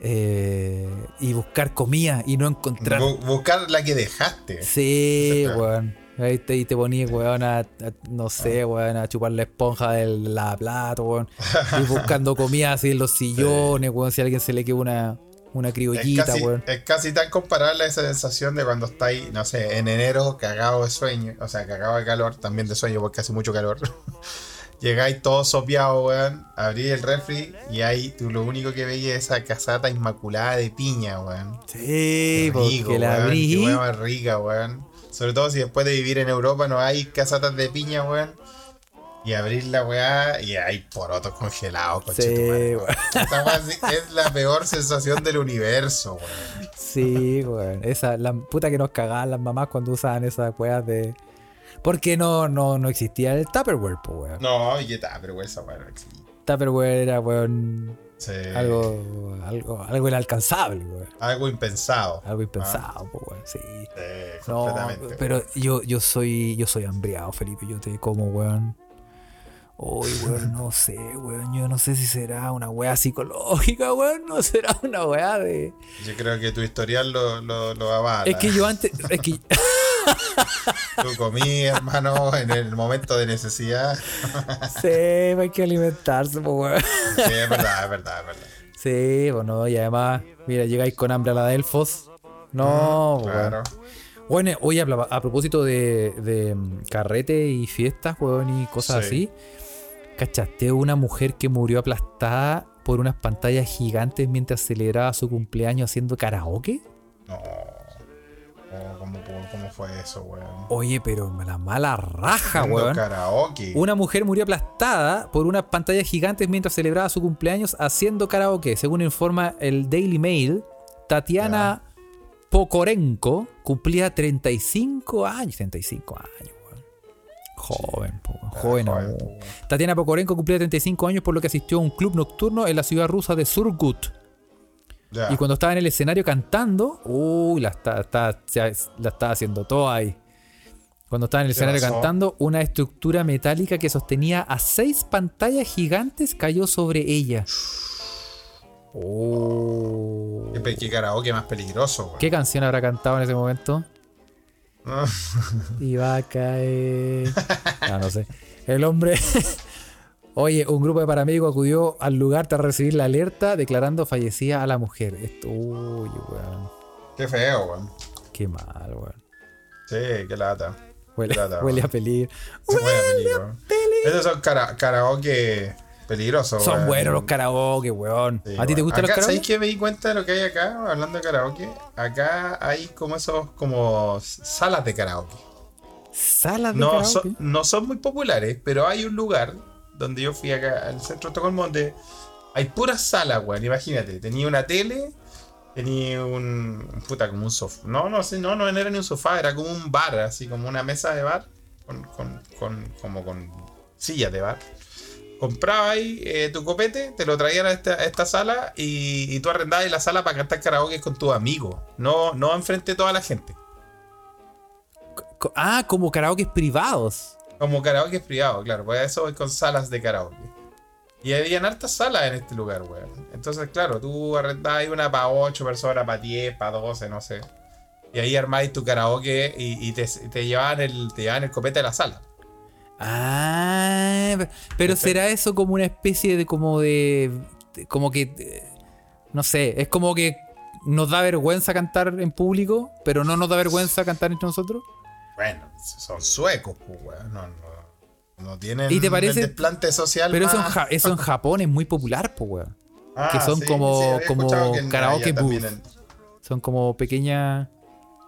eh, y buscar comida y no encontrar. Bu- buscar la que dejaste. Sí, weón. Ahí te, y te ponías, weón, a, a- no sé, weón, a chupar la esponja de la plata, weón. [LAUGHS] Y buscando comida así en los sillones, weón, si a alguien se le queda una, una Es criollita, casi, weón. es casi tan comparable a esa sensación de cuando estáis, no sé, en enero cagado de sueño, o sea, cagado de calor, también de sueño porque hace mucho calor. [LAUGHS] Llegáis todos sopeados, weón, abrís el refri y ahí tú lo único que veis es esa casata inmaculada de piña, weón. Sí, Qué porque la abrí. Qué weón más rica, weón. Sobre todo si después de vivir en Europa no hay casatas de piña, weón. Y abrir la weá y hay porotos congelados, weá sí es la peor sensación del universo, weón. Sí, weón. Esa, la puta que nos cagaban las mamás cuando usaban esas weas de. Porque no, no, no existía el Tupperware, pues, weón. No, y pero esa weá no existe. Tupperware era, weón, Sí. algo, algo, algo inalcanzable, weón. Algo impensado. Algo impensado, pues, weón, sí. Sí, No, completamente. pero yo, yo soy, yo soy hambriado, Felipe. Yo te como, weón. Uy, weón, no sé, weón. Yo no sé si será una weá psicológica, weón. No será una weá de. Yo creo que tu historial lo, lo, lo avala. Es que yo antes. Es que. [LAUGHS] Tú comí, hermano, en el momento de necesidad. [LAUGHS] sí, hay que alimentarse, pues, weón. Sí, es verdad, es verdad, es verdad. Sí, bueno, y además, mira, llegáis con hambre a la Delfos. No, Mm, weón. claro. Bueno, oye, a, a propósito de, de, mm, carrete y fiestas, weón, y cosas Sí. así. ¿Cachaste una mujer que murió aplastada por unas pantallas gigantes mientras celebraba su cumpleaños haciendo karaoke? No. Oh, ¿cómo, fue eso, weón? Oye, pero la mala raja, Haciendo weón. karaoke. Una mujer murió aplastada por unas pantallas gigantes mientras celebraba su cumpleaños haciendo karaoke. Según informa el Daily Mail, Tatiana Pokorenko cumplía 35 años. 35 años. Joven, po, weón, joven joven, aún. weón. Tatiana Pokorenko cumplía 35 años por lo que asistió a un club nocturno en la ciudad rusa de Surgut. Y cuando estaba en el escenario cantando, uy, la, está, la haciendo todo ahí. Cuando estaba en el ¿Qué escenario pasó? cantando, una estructura metálica que sostenía a seis pantallas gigantes cayó sobre ella. Oh. Qué, pe- qué karaoke más peligroso. ¿Qué canción habrá cantado en ese momento? No. Iba a caer. Ah, no sé. El hombre. [LAUGHS] Oye, un grupo de paramédicos acudió al lugar tras recibir la alerta declarando fallecida a la mujer. Esto, uy, weón. Qué feo, weón. Qué mal, weón. Sí, qué lata. Huele, [LAUGHS] huele a peligro. Huele a peligro. Esos son kara- karaoke peligrosos, Son weón. buenos los karaoke, weón. Sí, ¿A ti te gustan los karaoke? ¿Sabéis que me di cuenta de lo que hay acá? Hablando de karaoke. Acá hay como esos, como salas de karaoke. Salas de No karaoke. no son muy populares, pero hay un lugar donde yo fui acá al centro de Estocolmo donde hay puras salas, weón. Imagínate, tenía una tele, tenía un. Puta, como un sofá. No, no sé, no, no era ni un sofá, era como un bar, así como una mesa de bar, con, con, con- como con sillas de bar. Comprabas eh, tu copete, te lo traían a esta, a esta sala y, y tú arrendabas la sala para cantar karaoke con tus amigos, no, no enfrente de toda la gente. Ah, como karaoke privados. Como karaoke privado, claro. Pues eso voy con salas de karaoke. Y habían hartas salas en este lugar, weón. Entonces, claro, tú arrendabas una para 8 personas, para 10, para 12, no sé. Y ahí armáis tu karaoke y, y te, te llevaban el, te llevaban el copete a la sala. Ah, pero será eso como una especie de como de, de- como que eh, no sé, es como que nos da vergüenza cantar en público, pero no nos da vergüenza cantar entre nosotros. Bueno, son suecos, pues, weón. No, no, no tienen ¿Y te parece? el desplante social. Pero eso en, más- Ja- eso en [LAUGHS] Japón es muy popular, pues, weón. Ah, que son como- como karaoke booth. en- Son como pequeñas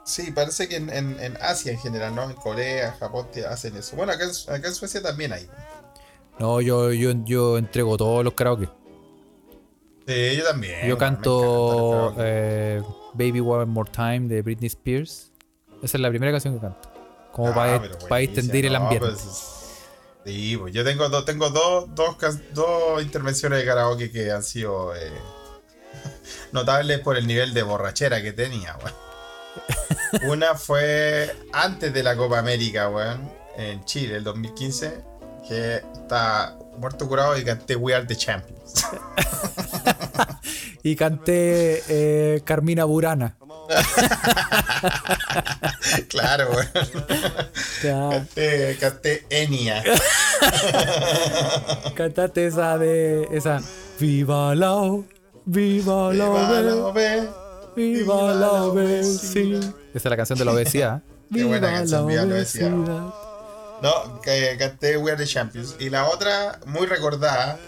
Sí, parece que en, en- en Asia en general, ¿no? En Corea, Japón te hacen eso. Bueno, acá en, acá en Suecia también hay. No, yo, yo, yo entrego todos los karaoke. Sí, yo también. Yo canto eh, Baby One More Time de Britney Spears. Esa es la primera canción que canto. Como para, Ah, pero para extender el ambiente. pues, sí, pues yo tengo, dos, tengo dos, dos, dos intervenciones de karaoke que han sido eh, [LAUGHS] notables por el nivel de borrachera que tenía, weón. [LAUGHS] Una fue antes de la Copa América, weón, en Chile, el 2015, que está muerto curado y canté We Are the Champions. [LAUGHS] Y canté eh, Carmina Burana. [LAUGHS] claro, weón. Canté, canté Enya. [LAUGHS] cantaste esa de. Esa. Viva la. Viva la. Viva la Viva la obesidad. Esa es la canción de la obesidad. [LAUGHS] Qué buena canción, Viva la obesidad. No, que canté We Are the Champions. Y la otra, muy recordada.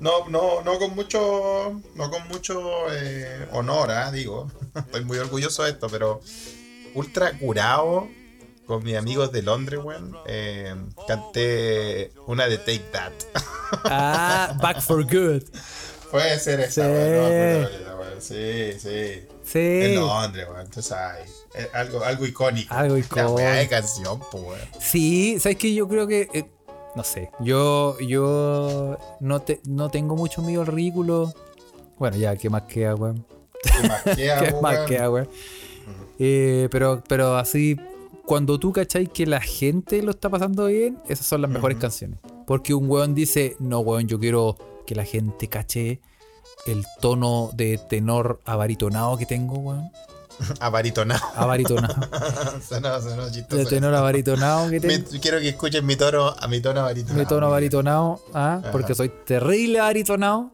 No, no, no con mucho. No con mucho eh, honor, ah, digo. [LAUGHS] Estoy muy orgulloso de esto, pero. Ultra curado. Con mis amigos de Londres, weón. eh, canté una de Take That. [LAUGHS] Ah, Back for Good. Puede ser esa, Sí. Sí, sí. Sí. En Londres, weón. Entonces, ay, algo, algo icónico. Algo La icónico. weá de canción, pues, weón. Sí, sabes que yo creo que. eh, no sé. Yo. Yo. No, te, no tengo mucho miedo al ridículo. Bueno, ya, ¿qué más queda, weón? ¿Qué más [LAUGHS] queda, ¿Qué más weón? queda, weón? Eh, pero, pero así. Cuando tú cacháis que la gente lo está pasando bien, esas son las mejores canciones. Porque un weón dice, no, weón, yo quiero que la gente cache el tono de tenor abaritonado que tengo, weón. [LAUGHS] Abaritonado. Abaritonado. [LAUGHS] sonó, sonó chistoso. de tenor abaritonado que [LAUGHS] tengo. quiero que escuchen mi tono, a mi tono abaritonado. Mi tono abaritonado, ¿ah? Ajá. porque soy terrible abaritonado.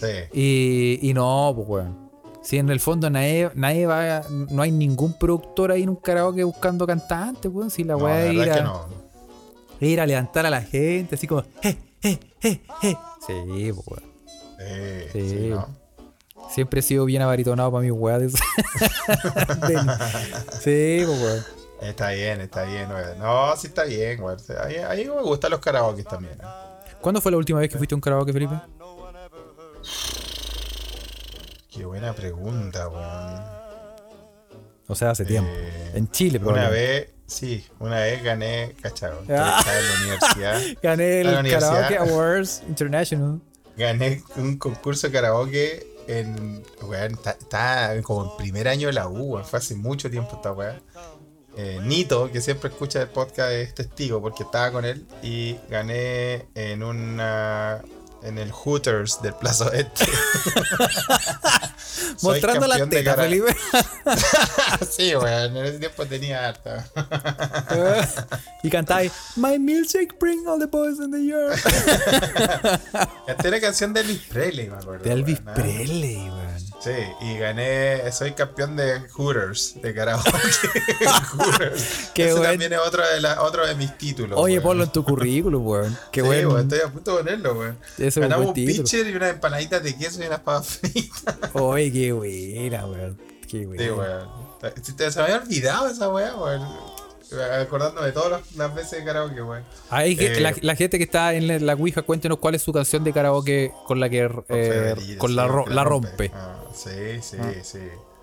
Sí. Y, y no, pues weón. Si en el fondo nadie, nadie va, no hay ningún productor ahí en un karaoke buscando cantantes, weón. Si la No, weá ir, a- no. ir a levantar a la gente, así como, ¡eh, eh, eh, eh! Sí, pues weón. Sí, Sí. sí, ¿no? Siempre he sido bien abaritonado para mis weas. [LAUGHS] de- sí, pues weón. Está bien, está bien, weón. No, sí está bien, weón. Ahí, ahí me gustan los karaoke también. ¿eh? ¿Cuándo fue la última vez que fuiste a un karaoke, Felipe? Qué buena pregunta, weón. O sea, hace tiempo. Eh, En Chile, Una vez, sí, una vez gané, cachado. Ah. En la universidad. [LAUGHS] Gané el. Karaoke Awards International. Gané un concurso de karaoke en. Weón, está- como en primer año de la U. Fue hace mucho tiempo esta weá. Eh, Nito, que siempre escucha el podcast, es testigo porque estaba con él. Y gané en una. En el Hooters del Plaza Oeste. [LAUGHS] Mostrando la campeón de teta, cara- Felipe. [LAUGHS] sí, weón. En ese tiempo tenía harta. [LAUGHS] y cantáis My milkshake bring all the boys in the yard. [LAUGHS] Esta era canción de Elvis Presley, me acuerdo. De Elvis weón. Presley, weón. Sí, y gané, soy campeón de Hooters, de karaoke. [LAUGHS] Hooters. [LAUGHS] Qué Ese buen- también es otro de, la- otro de mis títulos. Oye, weón. ponlo en tu currículum, weón. [LAUGHS] Qué Sí, bueno. weón, estoy a punto de ponerlo, weón. Ganamos un pitcher y unas empanaditas de queso y unas papas fritas. Oye, qué buena, weón. Qué buena. Sí, weón. Se me había olvidado esa weá, weón. Acordándome de todas las- las veces de karaoke, weón. Ahí Eh, la, la gente que está en la, la Ouija, cuéntenos cuál es su canción de karaoke con la que eh, con sí, la, ro- la rompe. Ah, sí, sí, sí.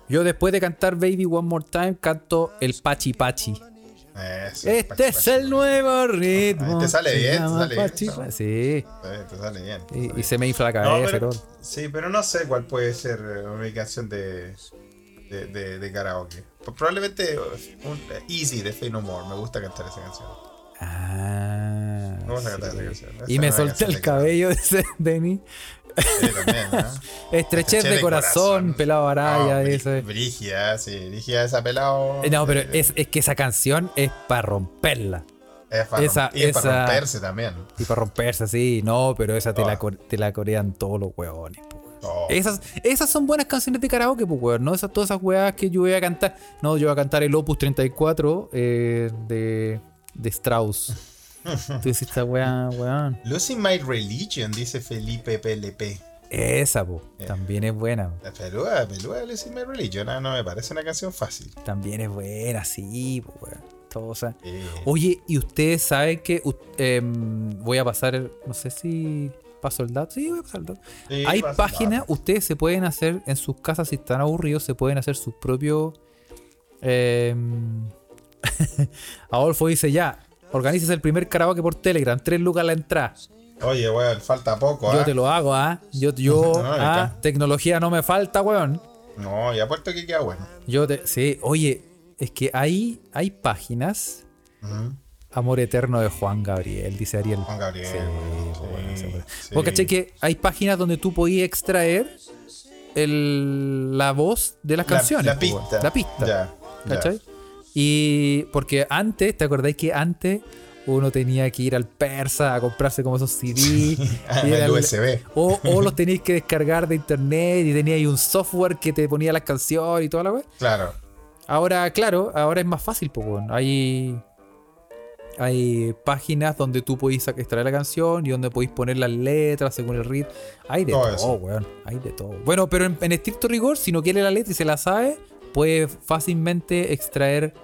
Yo después de cantar Baby One More Time canto el Pachi Pachi. Eso, Este pachi, es pachi. el nuevo ritmo. Ahí te sale bien, te sale bien, Pachi ¿no? Pachi. Sí. Te sale bien. te Y, se me infla la No, cabeza y pero- todo. Sí, pero no sé cuál puede ser eh, mi canción de, de, de, de karaoke. Pues Probablemente uh, un Easy de Fey No More. Me gusta cantar esa canción. Ah. Me gusta cantar sí. esa canción. Esa Y me solté el cabello de, ese- [LAUGHS] de mí. Sí, también, ¿no? [LAUGHS] Estrechez de corazón, pelado araya, No, ese. brí- Brígida, sí. Brígida esa pelado. Eh, No, pero eh, es, es que esa canción es para romperla. Es para, esa- romp- y es para romperse también. Y para romperse así, no, pero esa te, la, co- te la corean todos los huevones. Po. Oh, Esas, esas son buenas canciones de karaoke, pues, weón. No esas, todas esas weas que yo voy a cantar. No, yo voy a cantar el Opus 34 eh, de, de Strauss. [LAUGHS] Tú dices esta wea, weón. Losing My Religion, dice Felipe PLP. Esa, po. Eh. También es buena. Pelúa, pelúa, Listen My Religion. ah, No me parece una canción fácil. También es buena, sí, po, weón. Sea. Eh, Oye, y ustedes saben que em, voy a pasar, no sé si paso el dato. Sí, voy a pasar el dato. sí, Hay páginas, ustedes se pueden hacer en sus casas si están aburridos, se pueden hacer sus propios. em, [LAUGHS] Adolfo dice ya, organices el primer karaoke por Telegram, tres lucas la entrada. Oye, weón, falta poco, Yo ¿ah? te lo hago, ¿ah? Yo, yo, [LAUGHS] No, ah, tecnología no me falta, weón. No, ya apuesto que queda bueno. Yo te, sí, oye, es que hay, hay páginas. Amor eterno de Juan Gabriel, dice Ariel. Juan Gabriel. Sí, sí, bueno, sí, bueno. Vos caché que hay páginas donde tú podías extraer el, la voz de las La- canciones. La, po, pista. La pista. Ya. ya. ¿Cachai? Y porque antes, ¿te acordáis que antes uno tenía que ir al persa a comprarse como esos CD? [LAUGHS] y El USB. O, o [LAUGHS] los teníais que descargar de internet y tenía ahí un software que te ponía las canciones y toda la wea. Claro. Ahora, claro, ahora es más fácil, pues. Hay, hay páginas donde tú podéis extraer la canción y donde podéis poner las letras según el ritmo. Hay de Todo todo, weón. Hay de todo. Bueno, pero en, en estricto rigor, si no quiere la letra y se la sabe, puede fácilmente extraer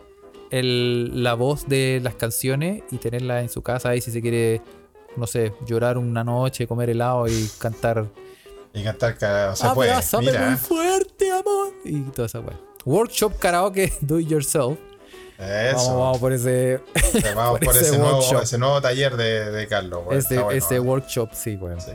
el- la voz de las canciones y tenerla en su casa. Ahí si se quiere, no sé, llorar una noche, comer helado y cantar Y cantar, ca- se puede. Abrázame muy Mira. fuerte, amor. Y toda esa weá. Workshop karaoke [LAUGHS] do it yourself. Vamos, Eso. vamos por ese, Vamos [LAUGHS] por por ese ese nuevo, workshop. ese nuevo taller de, de Carlos. weón. ese, bueno, ese ¿eh? workshop, sí, weón. Sí.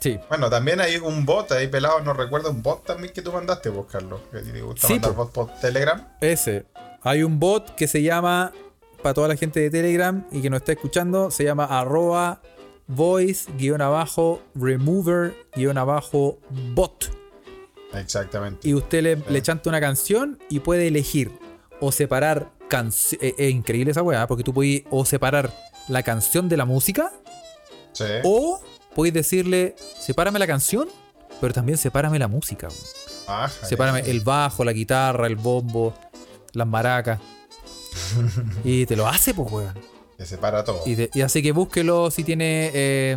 Sí. Bueno, también hay un bot ahí pelado, no recuerdo, un bot también que tú mandaste, vos, Carlos. Que te gusta Sí, mandar bot por Telegram. Ese. Hay un bot que se llama, para toda la gente de Telegram y que nos está escuchando, se llama arroba voice-remover-bot. Exactamente. Y usted le, le chanta una canción y puede elegir o separar Es increíble esa weá, porque tú puedes o separar la canción de la música Sí. o puedes decirle, sepárame la canción, pero también sepárame la música. Ah, Sepárame el bajo, la guitarra, el bombo, las maracas. [LAUGHS] y te lo hace, pues, weón. Que separa todo. Y, te- y así que búsquelo si tiene eh,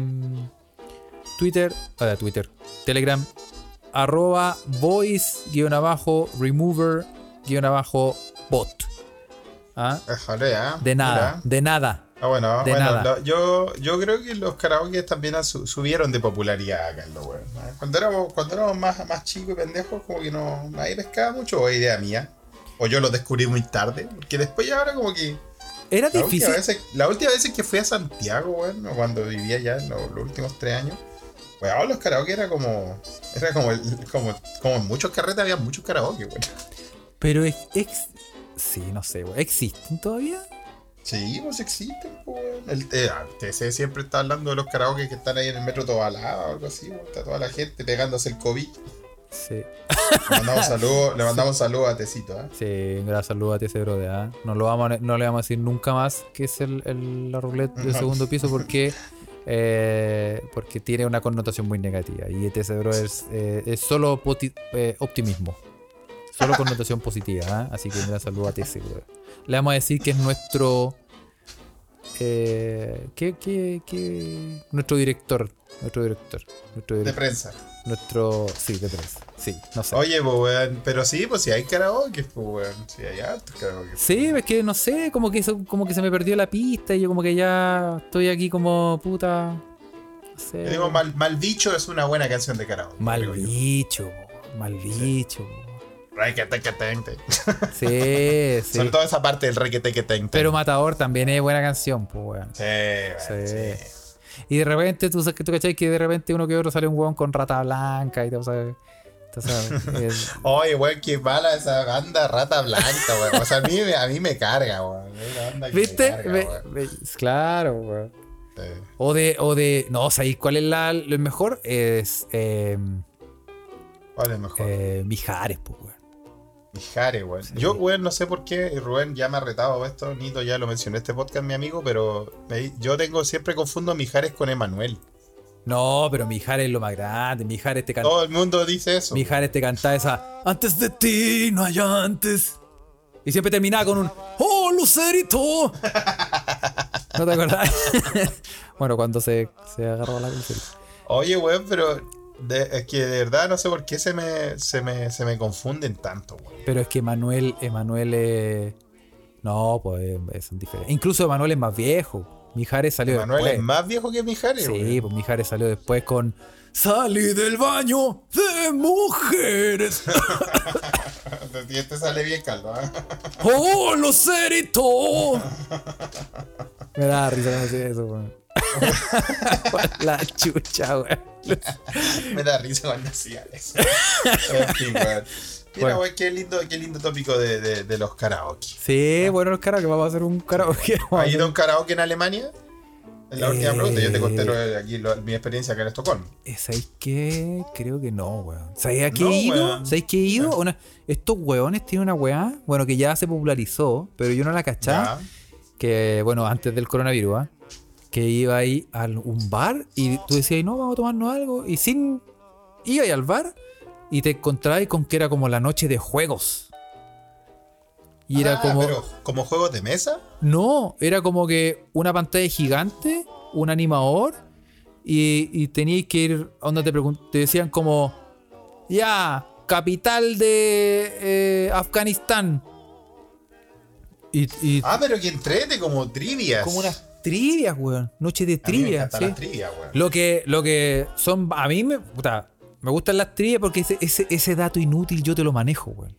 Twitter, ah, Twitter, Telegram, arroba voice-remover-bot. ¿Ah? ¿ah? De nada, Mira. de nada. Ah, bueno, De bueno nada. lo- yo, yo creo que los karaoke también su- subieron de popularidad, Carlos, weón. ¿eh? Cuando éramos, cuando éramos más, más chicos y pendejos, como que no ahí pescaba mucho, o idea mía. O yo lo descubrí muy tarde, porque después ya ahora como que... Era La difícil. última, vez, la última vez que fui a Santiago, weón, cuando vivía ya en los, los últimos tres años, weón, los karaoke era como... Era como, el- como, como en muchos carretes había muchos karaoke, weón. Pero es, sí, no sé, weón. ¿Existen todavía? Sí, pues existen, pues, weón. El eh, TC siempre está hablando de los karaoke que están ahí en el metro Tobalaba o algo así, weón. Está toda la gente pegándose el COVID. Sí. Le mandamos [LAUGHS] saludos, le mandamos saludos a Tecito, ¿eh? Sí, un gran saludo a ese brother. ¿ah? No, lo vamos a- no le vamos a decir nunca más que es el, el- la roulette del segundo piso [LAUGHS] porque eh, porque tiene una connotación muy negativa. Y ese brother es, eh, es solo eh, optimismo. Solo connotación positiva. ¿ah? Así que un gran saludo a brother. Le vamos a decir que es nuestro. Eh, ¿qué, qué, qué? Nuestro director. Nuestro director. Nuestro De prensa. Nuestro. Sí, de prensa. Sí, no sé. Oye, pues, weón. Pero sí, pues si hay karaoke, pues, weón. Sí, hay hartos karaoke. Sí, es que no sé, como que, eso- como que se me perdió la pista y yo como que ya estoy aquí como puta. No sé. Yo digo, mal, Mal Bicho es una buena canción de karaoke. Mal bicho, mal bicho. Requetequetente. Sí, [LAUGHS] sí. Sobre todo esa parte del requetequetente. Pero Matador también es buena canción, pues weón. Sí, Sí. sí. Y de repente, tú sabes que tú cachai que de repente uno que otro sale un weón con rata blanca y todo, ¿sabes? Es- Oye, weón, qué mala esa banda rata blanca, weón. O sea, a mí, me- a mí me carga, weón. ¿Viste? carga, weón. claro, weón. Sí. O de, o de. No, ¿sabéis cuál es la, lo mejor? Es. Eh, ¿Cuál es mejor? eh, Mijares, pues, weón. Mijares, weón. Yo, weón, no sé por qué, y Rubén ya me ha retado esto, Nito ya lo mencioné en este podcast, mi amigo, pero me- yo tengo, siempre confundo a Mijares con Emanuel. No, pero Mijares es lo más grande. Mijares te canta. Todo el mundo dice eso. Mijares te canta esa. Antes de ti no hay antes. Y siempre terminaba con un. ¡Oh, Lucerito! ¿No te acordás? [LAUGHS] bueno, cuando se, se agarró la Lucerito. Oye, weón, pero De- es que de verdad no sé por qué se me, se me, se me confunden tanto, weón. Pero es que Emanuel, Emanuel es. No, pues eh, son diferentes. Incluso Emanuel es más viejo. Mijares salió Manuel después. es más viejo que Mijares, Sí, pues Mijares salió después con. Salí del baño de mujeres. Y [LAUGHS] este sale bien caldo, ¿ah? [LAUGHS] ¡Oh, los ceritos! Me da risa cuando hacía eso, weón. [LAUGHS] La chucha, weón. [LAUGHS] Me da risa cuando hacía eso. [LAUGHS] En fin, weón. Mira, Bueno. weón, qué lindo, qué lindo tópico de, de, de los karaoke. Sí, bueno, los caras que vamos a hacer un karaoke. [LAUGHS] ¿Has ido a un karaoke en Alemania? Es la última Eh. pregunta. Yo te conté lo aquí lo- mi experiencia acá en Estocolmo. Eh, ¿Sabéis qué? Creo que no, weón. ¿Sabéis a qué No, he ido? ¿Sabéis qué he ido? Una- estos weones tienen una weá, bueno, que ya se popularizó, pero yo no la cachaba. Que, bueno, antes del coronavirus, ¿ah? Que iba ahí a un bar y tú decías, no, vamos a tomarnos algo. Y sin. Iba ahí al bar y te encontrabas con que era como la noche de juegos. Y era Ah, como. Pero, ¿como juegos de mesa? No, era como que una pantalla gigante, un animador, y, y teníais que ir, onda te, te decían como, ya, capital de eh, Afganistán. Y, y Ah, pero que entrete, como trivias. como unas trivias, weón, noche de trivias. ¿sí? las trivias, weón. Lo que, lo que son, a mí me, puta, me gustan las trivias porque ese, ese, ese dato inútil yo te lo manejo, weón.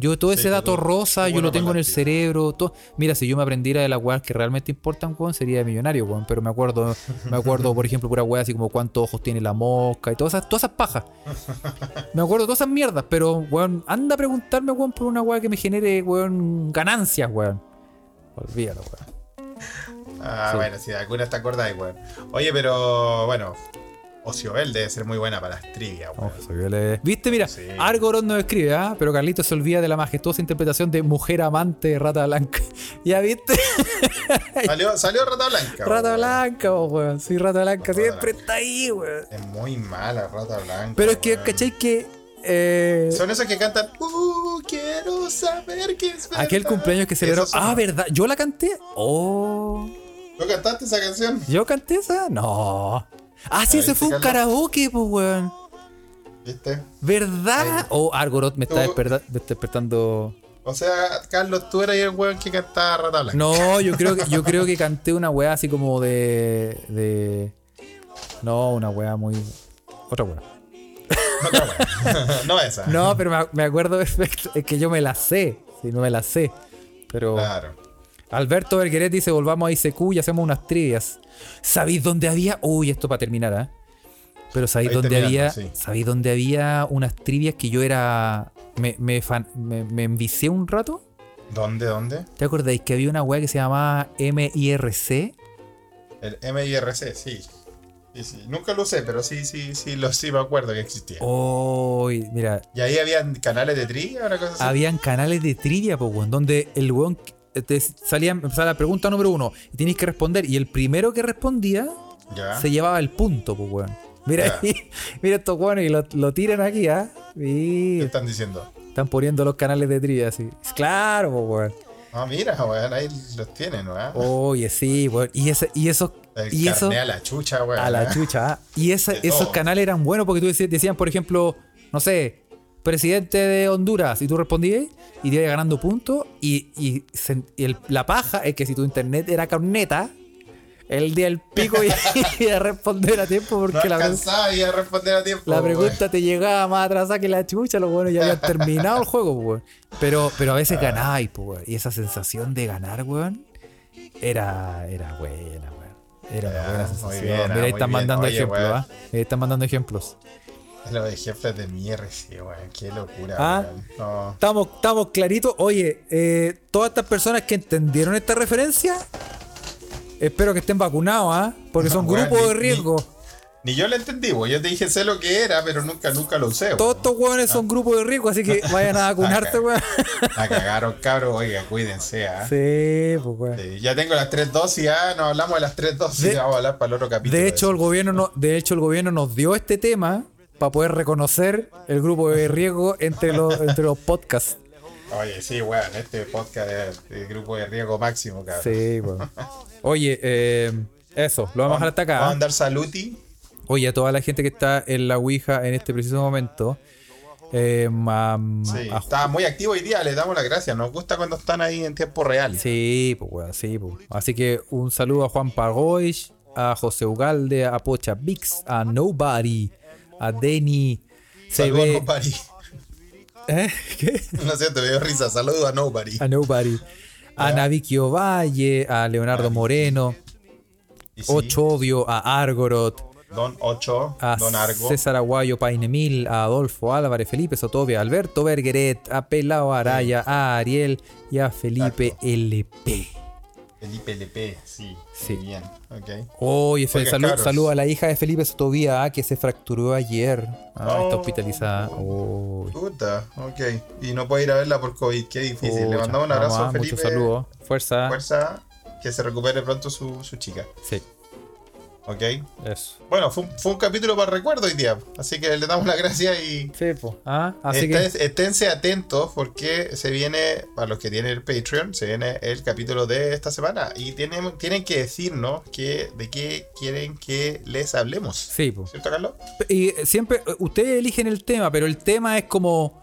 Yo todo ese dato rosa, yo lo tengo en el cerebro. Todo. Mira, si yo me aprendiera de las weas que realmente importan, weón, sería millonario, weón. Pero me acuerdo, me acuerdo, por ejemplo, pura wea así como cuántos ojos tiene la mosca y todas esas, todas esas pajas. Me acuerdo de todas esas mierdas, pero, weón, anda a preguntarme, weón, por una wea que me genere, weón, ganancias, weón. Olvídalo, weón. Ah, Sí. bueno, si de alguna te acordáis, weón. Oye, pero bueno, Ociobel debe ser muy buena para las trivias, weón. Oh, viole- ¿Viste? Mira, Sí. Argorod nos escribe, ¿ah? Pero Carlito se olvida de la majestuosa interpretación de Mujer Amante de Rata Blanca. [LAUGHS] ¿Ya viste? [LAUGHS] Salió, salió Rata Blanca. Rata weón. Blanca, weón. Sí, Rata Blanca Rata siempre Blanca. está ahí, weón. Es muy mala Rata Blanca. Pero es que, weón. ¿cachai? Que. eh, Son esos que cantan, uh, quiero saber qué es verdad. aquel cumpleaños que celebró. Ah, ¿verdad? ¿Yo la canté? Oh. ¿No cantaste esa canción? ¿Yo canté esa? No. Ah, sí, Ah, ese ¿viste, fue un karaoke, pues, weón. ¿Viste? ¿Verdad? O Argorod me está desperta- me está despertando. O sea, Carlos, tú eras el weón que cantaba Rata Blanca. No, yo creo que yo creo que canté una weá así como de. de. No, una weá muy. Otra weá. Otra weón. [LAUGHS] no esa. No, pero me, me acuerdo perfecto. Es que yo me la sé. Sí, no me la sé. Pero. Claro. Alberto Bergueret dice: volvamos a ICQ y hacemos unas trivias. ¿Sabéis dónde había? Uy, esto para terminar, ¿ah? Pero ¿sabéis Ahí dónde había? sí. ¿Sabéis dónde había unas trivias que yo era. Me, me, fan- me, me envicié un rato? ¿Dónde, dónde? ¿Te acordáis que había una weá que se llamaba MIRC? El MIRC, sí. Sí, sí. Nunca lo usé, pero sí, sí, sí, lo, sí me acuerdo que existía. Uy, mira, Y ahí habían canales de trivia, una cosa así. habían canales de trivia, weón, donde el weón te salía, empezaba la pregunta número uno y tenéis que responder. Y el primero que respondía Ya. se llevaba el punto, pues, weón. Mira ahí, [LAUGHS] mira estos weones y lo, lo tiran aquí, ¿ah? ¿Qué Y están diciendo? están poniendo los canales de trivia así. Claro, pues, weón. Ah, mira, weón, ahí los tienen, weón. Oye, sí, weón. Y, ese, y esos. El Y eso. a la chucha, weón. A la ¿eh? chucha. ¿ah? Y esa- esos todo. canales eran buenos porque tú decías, decían, por ejemplo, no sé, presidente de Honduras, y tú respondías y te ibas ganando puntos. Y, y se- y el- la paja es que si tu internet era corneta, el día del pico y, y [LAUGHS] a responder a tiempo No porque la, pre- alcanzaba y a responder a tiempo. la pregunta te llegaba más atrasada que la chucha, los buenos ya habían terminado el [LAUGHS] juego, weón. Pero, pero a Ah. veces pues, weón. Y esa sensación de ganar, weón, era, era buena, weón. Era una buena muy sensación. bien, ah, Mira, ahí están mandando Oye, ejemplos. ¿ah? Ahí están mandando ejemplos. Los ejemplos de mi RC, weón. Qué locura, Ah. weón. No. Estamos, estamos claritos. Oye, eh, todas estas personas que entendieron esta referencia, espero que estén vacunados, ¿ah? Porque son [LAUGHS] Weón, grupos ni- de riesgo. Ni yo lo entendí, weón. Yo te dije sé lo que era, pero nunca, nunca lo usé. Todos estos hueones son grupos de riesgo, así que [LAUGHS] vayan a vacunarte, weón. La cagaron, cabros. Oiga, cuídense, ¿ah? Sí, pues, weón. Sí, Ya tengo las tres dosis, ah, no hablamos de las tres dosis, De- vamos a hablar para el otro capítulo. De hecho, el gobierno no, de hecho, el gobierno nos dio este tema para poder reconocer el grupo de riesgo entre los, entre los podcasts. Oye, sí, weón, este podcast es de grupo de riesgo máximo, cabrón. Sí, weón. Oye, eh, eso, lo vamos a dejar hasta acá. Vamos a andar saluti. Oye, a toda la gente que está en la Ouija en este preciso momento. eh, a- Sí, a- está muy activo hoy día, les damos las gracias. Nos gusta cuando están ahí en tiempo real. Sí, pues weón, sí, pues. Así que un saludo a Juan Pagois, a José Ugalde, a Pocha Vix, a Nobody, a Denny, Saludos a CB. Nobody. [LAUGHS] ¿Eh? ¿Qué? No sé, te veo risa. Saludos a Nobody. A Nobody. A Navikio Valle, a Leonardo Moreno, Y sí, Ochovio, a Argorot, Don Ocho, a Don Argo. César Aguayo Painemil, a Adolfo Álvarez, Felipe Sotovia, a Alberto Bergeret, a Pelao Araya, a Ariel y a Felipe Exacto. LP. Felipe LP, sí. Sí. Bien, ok. Oye, saludo cabros. saludo a la hija de Felipe Sotovia ah, que se fracturó ayer. Ah, está Oh. hospitalizada. Uy. Puta, ok. Y no puede ir a verla por COVID, qué difícil. Le mandamos un abrazo a Felipe. Muchos saludos. Fuerza. Fuerza, que se recupere pronto su, su chica. Sí, Ok. eso. Bueno, fue un, fue un capítulo para recuerdo hoy día. Así que le damos las gracias y Sí, pues. Ah, así estés- que. esténse atentos porque se viene, para los que tienen el Patreon, se viene el capítulo de esta semana. Y tienen, tienen que decirnos que, de qué quieren que les hablemos. Sí, pues. ¿Cierto, Carlos? Y siempre, eh, ustedes eligen el tema, pero el tema es como.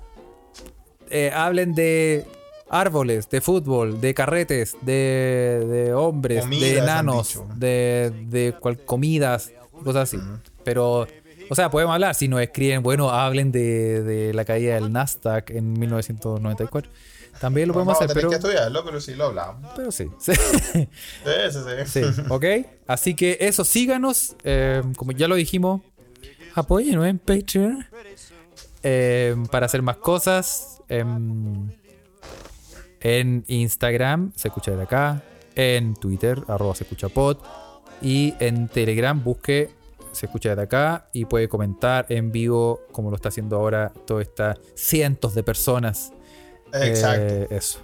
eh, hablen de árboles, de fútbol, de carretes, de, de hombres, Comidas, de enanos, de, de cual- comidas, cosas así. Pero, o sea, podemos hablar, si nos escriben, bueno, hablen de, de la caída del Nasdaq en 1994. También lo podemos Vamos a hacer, pero, que estudiarlo, pero sí lo hablamos. pero sí. sí. Sí, sí, [LAUGHS] sí. Sí, ¿ok? Así que eso, síganos. eh, como ya lo dijimos, apóyenos en Patreon eh, para hacer más cosas. em, en Instagram, se escucha de acá. En Twitter, arroba se escucha pod. Y en Telegram, busque se escucha de acá y puede comentar en vivo, como lo está haciendo ahora todas estas cientos de personas. Exacto. Eh, eso.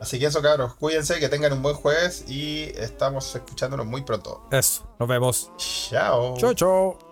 Así que eso, cabros. Cuídense, que tengan un buen jueves y estamos escuchándonos muy pronto. Eso. Nos vemos. Chao. Chau, chau.